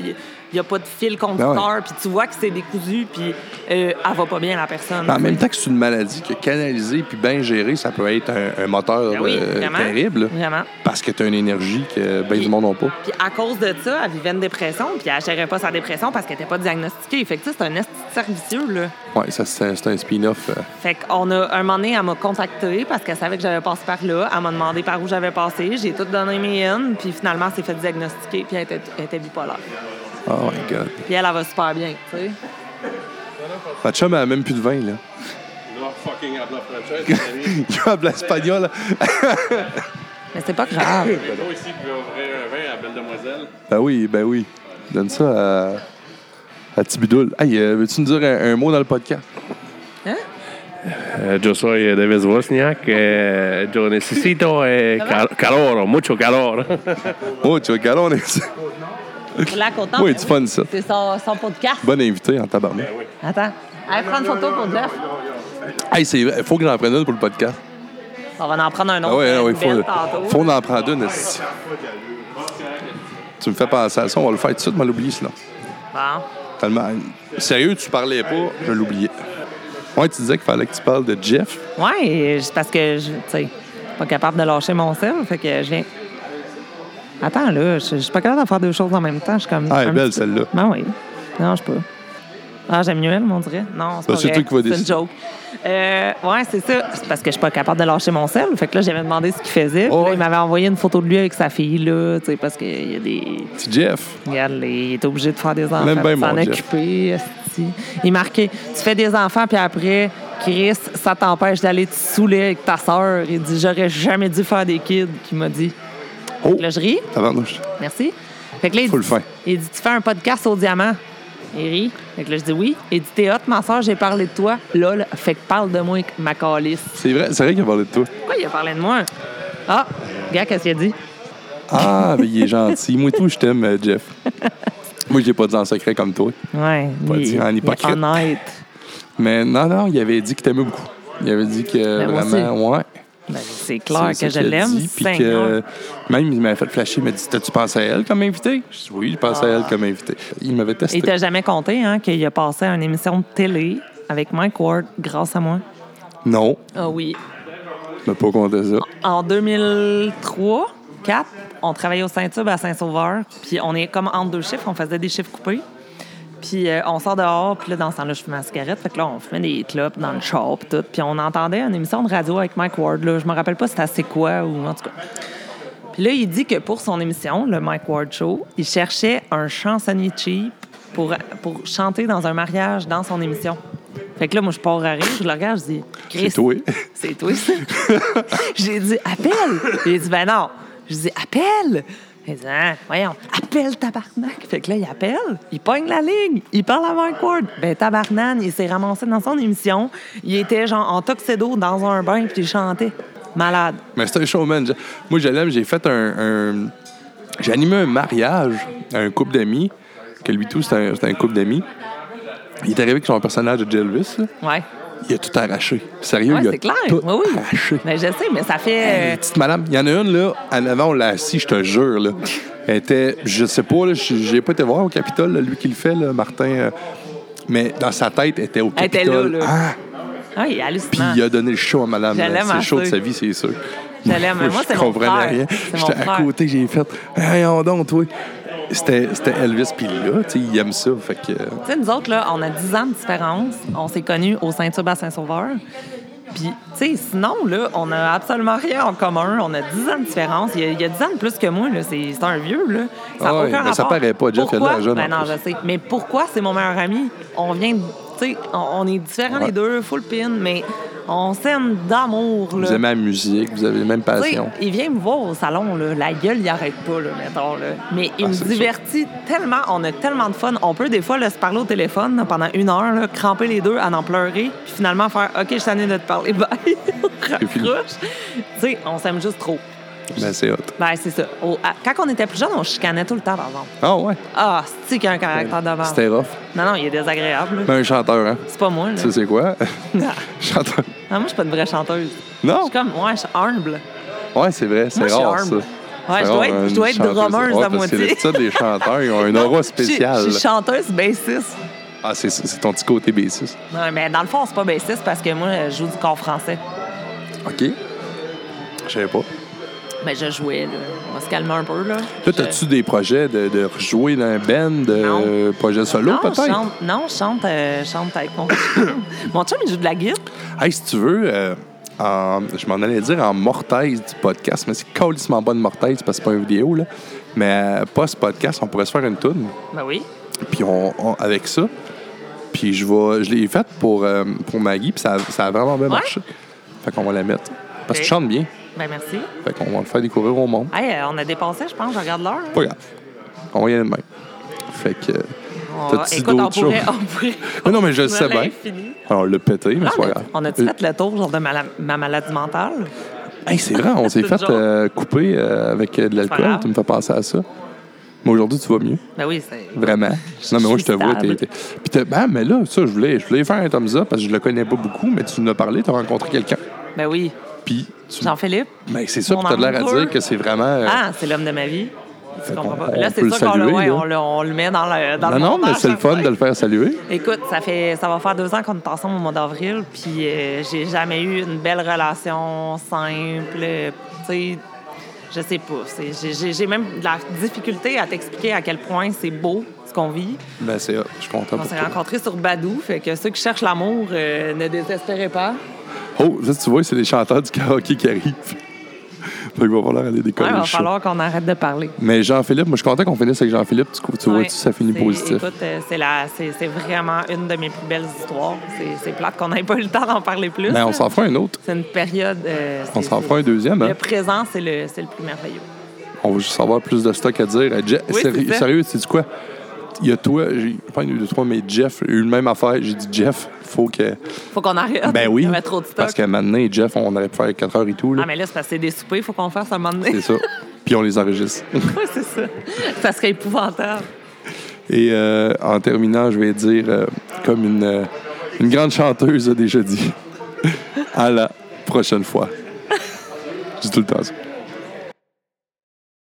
Il n'y a pas de fil conducteur, Ben puis tu vois que c'est décousu, puis euh, elle va pas bien, la personne. Mais en même temps que c'est une maladie que canalisée puis bien gérée, ça peut être un, un moteur Ben oui, euh, vraiment. terrible. Vraiment. Parce que tu as une énergie que bien du monde n'a pas. Puis à cause de ça, elle vivait une dépression, puis elle gérait pas sa dépression parce qu'elle n'était pas diagnostiquée. Fait que ça, c'est un esti servicieux, là. Ça, c'est un, spin-off. euh. Fait qu'on a, un moment donné, elle m'a contacté parce qu'elle savait que j'avais passé par là. Elle m'a demandé par où j'avais passé. J'ai tout donné mes puis finalement, elle s'est fait diagnostiquer, puis elle était, elle était bipolaire. Oh my God. Puis elle, elle va super bien, tu sais. Ma chum, elle a même plus de vin, là. Non, fucking habla français, Il a de l'espagnol. Mais c'est pas grave. Moi ici, je vais ouvrir un vin à Belle Demoiselle? Ben oui, ben oui. Donne ça à, à Tibidoul. Hey, euh, veux-tu nous dire un, un mot dans le podcast? Hein? Eh, yo soy Wozniak. Eh, yo necesito cal- calor, mucho calor. Vois, Galon, on La contente. Oui, du fun, ça. C'est son, son podcast. Bon invité en tabarnak. Attends. Allez, prendre une photo pour Jeff. Hey, c'est vrai, faut que j'en prenne une pour le podcast. On va en prendre un autre. Ah euh, ah une belle faut, tantôt. faut en prendre une. Tu me fais penser à ça, on va le faire tout de suite, mais l'oublier sinon. Bon. Tellement. Sérieux, tu parlais pas, je l'oubliais. Ouais, tu disais qu'il fallait que tu parles de Jeff. Ouais, c'est parce que, je- tu sais, Pas capable de lâcher mon sel. Fait que je viens. Attends, là, je je suis pas capable de faire deux choses en même temps. Je suis comme. Ah, elle est belle, celle-là. Ben oui. Non, je pas. Ah, j'aime mieux elle, on dirait. Non, c'est Bah, pas c'est vrai. toi qui vas C'est une joke. Euh, ouais, c'est ça. C'est parce que je suis pas capable de lâcher mon sel. Fait que là, j'avais demandé ce qu'il faisait. Oh, là, il m'avait envoyé une photo de lui avec sa fille, là, tu sais, parce qu'il y a des. Petit Jeff. Regarde, il est obligé de faire des enfants. Même bien mon Jeff. occuper. esti. Il marquait Tu fais des enfants, puis après, Chris, ça t'empêche d'aller te saouler avec ta sœur. Il dit J'aurais jamais dû faire des kids, qui m'a dit. Oh, Là, je ris. tabarnouche. Merci. Fait que là, il dit, il dit Tu fais un podcast au diamant. Il rit. Fait que là, je dis oui. Il dit T'es hot, ma soeur, j'ai parlé de toi. Lol. Fait que parle de moi avec ma calice. C'est vrai, c'est vrai qu'il a parlé de toi. Pourquoi il a parlé de moi? Ah, gars, qu'est-ce qu'il a dit? Ah, mais il est gentil. Moi, tout, je t'aime, euh, Jeff. Moi, je l'ai pas dit en secret comme toi. Ouais. Pas il- dit en il est hypocrite. honnête. Mais non, non, il avait dit qu'il t'aimait beaucoup. Il avait dit que Ben, vraiment, ouais. Ben, c'est clair que je l'aime. même, il m'avait fait flasher. Il m'a dit T'as-tu pensé à elle comme invité? Je dis Oui, je pensais à elle comme invité. Il m'avait testé. Il t'a jamais compté hein, qu'il a passé à une émission de télé avec Mike Ward grâce à moi? Non, Ah oui. m'a pas compté ça. En 2003, 4, on travaillait au Saint-Tube à Saint-Sauveur. Puis on est comme entre deux chiffres, on faisait des chiffres coupés. Puis euh, on sort dehors, puis là, dans ce temps-là, je fumais ma cigarette. Fait que là, on fumait des clopes dans le char, puis tout. Puis on entendait une émission de radio avec Mike Ward. Là. Je me rappelle pas c'était assez quoi, ou en tout cas. Puis là, il dit que pour son émission, le Mike Ward Show, il cherchait un chansonnier cheap pour, pour chanter dans un mariage dans son émission. Fait que là, moi, je pars à rire, je le regarde, je dis... C'est toi. c'est toi, ça? J'ai dit, appelle! Il dit, ben non. Je dis, appelle! Il dit, hein, voyons, appelle tabarnak. Fait que là, il appelle, il pogne la ligne, il parle à Mike Ward. Ben, tabarnan, il s'est ramassé dans son émission. Il était genre en tuxedo dans un bain, puis il chantait. Malade. Mais c'est un showman. Moi, je l'aime. J'ai fait un. un- J'ai animé un mariage à un couple d'amis, que lui tout, c'était un, un couple d'amis. Il est arrivé avec son personnage de Jelvis. là. Ouais. Il a tout arraché. Sérieux, Ouais, il a c'est clair. tout Oui, oui. arraché. Mais je sais, mais ça fait. Hey, petite madame, il y en a une, là, en avant, on l'a assis, je te jure, là. Elle était, je sais pas, là, j'ai pas été voir au Capitole, là, lui qui le fait, là, Martin. euh, mais dans sa tête, elle était au Elle était Capitole. là, là. Ah! Ah, il est Puis il a donné le show à madame. C'est le show de sa vie, c'est sûr. L'aime. Mais moi, c'est je mon frère. rien. J'étais à côté, j'ai fait Hey, on donc, toi. C'était Elvis, puis là, tu sais, il aime ça. Fait que. Tu sais, nous autres, là, on a 10 ans de différence. On s'est connus au Saint-Tube à Saint-Sauveur. Puis, tu sais, sinon, là, on a absolument rien en commun. On a 10 ans de différence. Il y a, il y a 10 ans de plus que moi, là. C'est un vieux, là. Ça n'a Ah ça paraît pas. Jeff, il a jeune, Ben en non, je sais. Mais pourquoi c'est mon meilleur ami? On vient de... Tu sais, on, on est différents Ouais. les deux, full pin, mais on s'aime d'amour. Vous aimez la musique, vous avez la même passion. il vient me voir au salon, là, la gueule, il arrête pas, là, mettons. Là. Mais il Ah, me divertit tellement, on a tellement de fun. On peut des fois là, se parler au téléphone là, pendant une heure, là, cramper les deux, à en pleurer, puis finalement faire OK, je suis de te parler, bye. on s'aime juste trop. Ben, c'est hot. Ben, c'est ça. Au- à- quand on était plus jeune, on chicanait tout le temps, par exemple. Ah ouais, Ah, c'est qu'il y a un caractère de merde? c'était rough. Non, non, il est désagréable. là. Ben, un chanteur, hein. C'est pas moi, là. Tu sais, c'est quoi? chanteur. Ah, moi, je suis pas une vraie chanteuse. Je Non? suis comme, ouais, je suis humble. Ouais, c'est vrai, c'est Moi, je suis rare, ça. humble. Ouais, C'est je dois rare, être, je une dois être chanteuse. drummeuse Ouais, à parce que moitié. ça, des chanteurs, ils ont une aura Je suis- Je suis chanteuse bassiste. Ah, c'est c'est ton petit côté bassiste. Non, mais dans le fond, c'est pas bassiste parce que moi, je joue du corps français. OK. Je savais pas. Mais je jouais, là. On va se calmer un peu, là. Je- as-tu des projets de, de rejouer dans un band, de projet solo, non, je peut-être? chante, non, je chante, euh, chante avec mon chum. mon chum, il joue de la guitare. Hey, si tu veux, euh, en- je m'en allais dire en mortaise du podcast, mais c'est calissement pas une mortaise parce que c'est pas une vidéo, là. Mais euh, pas ce podcast, on pourrait se faire une tune. Ben oui. Puis on, on- avec ça, puis je vais, je l'ai faite pour, euh, pour Maggie, puis ça, a- ça a vraiment bien Ouais? marché. Fait qu'on va la mettre. Parce que tu chantes bien. Ben merci. Fait qu'on va le faire découvrir au monde. Hey, euh, on a dépassé, je pense. Je regarde l'heure. Pas grave. On va y aller de même. Fait que. euh, On va- T'as-tu Écoute, on d'autres pourrait, choses? on pourrait Non, non, mais je le sais bien. l'infini. Alors, on l'a pété, mais Ah, c'est pas on a- grave. on a-tu Euh, fait le tour genre, de ma, ma maladie mentale? Hey, c'est vrai, on s'est C'est fait genre- euh, couper euh, avec euh, de l'alcool. grave. Tu me fais penser à ça. Mais aujourd'hui, tu vas mieux. Ben oui, c'est. Vraiment. Non, mais moi, je te suis vois. T'es, stable. t'es- Puis, t'es- ben, mais là, ça, je voulais, je voulais faire un thumbs up parce que je le connais pas beaucoup, mais tu nous as parlé, tu as rencontré quelqu'un. Ben oui. Puis, tu... Jean-Philippe. Ben, c'est ça, puis t'as l'air à dire que c'est vraiment. euh, Ah, c'est l'homme de ma vie. Tu comprends pas? Là, c'est sûr qu'on le, ouais, on, le, on le met dans le dans Non, le non, mais c'est le fun de le faire saluer. Écoute, ça fait ça va faire deux ans qu'on est ensemble au mois d'avril, puis euh, j'ai jamais eu une belle relation simple. euh, Tu sais, je sais pas. j'ai- même de la difficulté à t'expliquer à quel point c'est beau ce qu'on vit. Ben, c'est. Je suis content On s'est rencontrés sur Badou, fait que ceux qui cherchent l'amour euh, ne désespérez pas. Oh, ça, tu vois, c'est les chanteurs du karaoké qui arrivent. qu'il va falloir aller Ouais, décoller il va falloir qu'on arrête de parler. Mais Jean-Philippe, moi, je suis content qu'on finisse avec Jean-Philippe. Tu, tu vois, Ouais, tu, ça finit positif. Écoute, euh, c'est vraiment une de mes plus belles histoires. C'est- plate qu'on n'ait pas eu le temps d'en parler plus. Mais Ben, on là. s'en fera un autre. C'est une période. euh, On s'en fera un deuxième. Hein? Le présent, c'est le, le plus merveilleux. On va juste avoir plus de stock à dire. Oui, sérieux, c'est c'est quoi? Il y a toi, j'ai pas eu de toi, mais Jeff, a eu le même affaire. J'ai dit, Jeff, faut que. Faut qu'on arrête. Ben oui. Trop de stock. Parce que maintenant, Jeff, on aurait pu faire 4 heures et tout. Là. Ah, mais là, c'est parce que c'est des soupers, faut qu'on fasse un moment donné. C'est ça. Puis on les enregistre. Ouais, c'est ça. Ça serait épouvantable. Et euh, en terminant, je vais dire, euh, comme une, euh, une grande chanteuse a déjà dit, à la prochaine fois. Je dis tout le temps ça.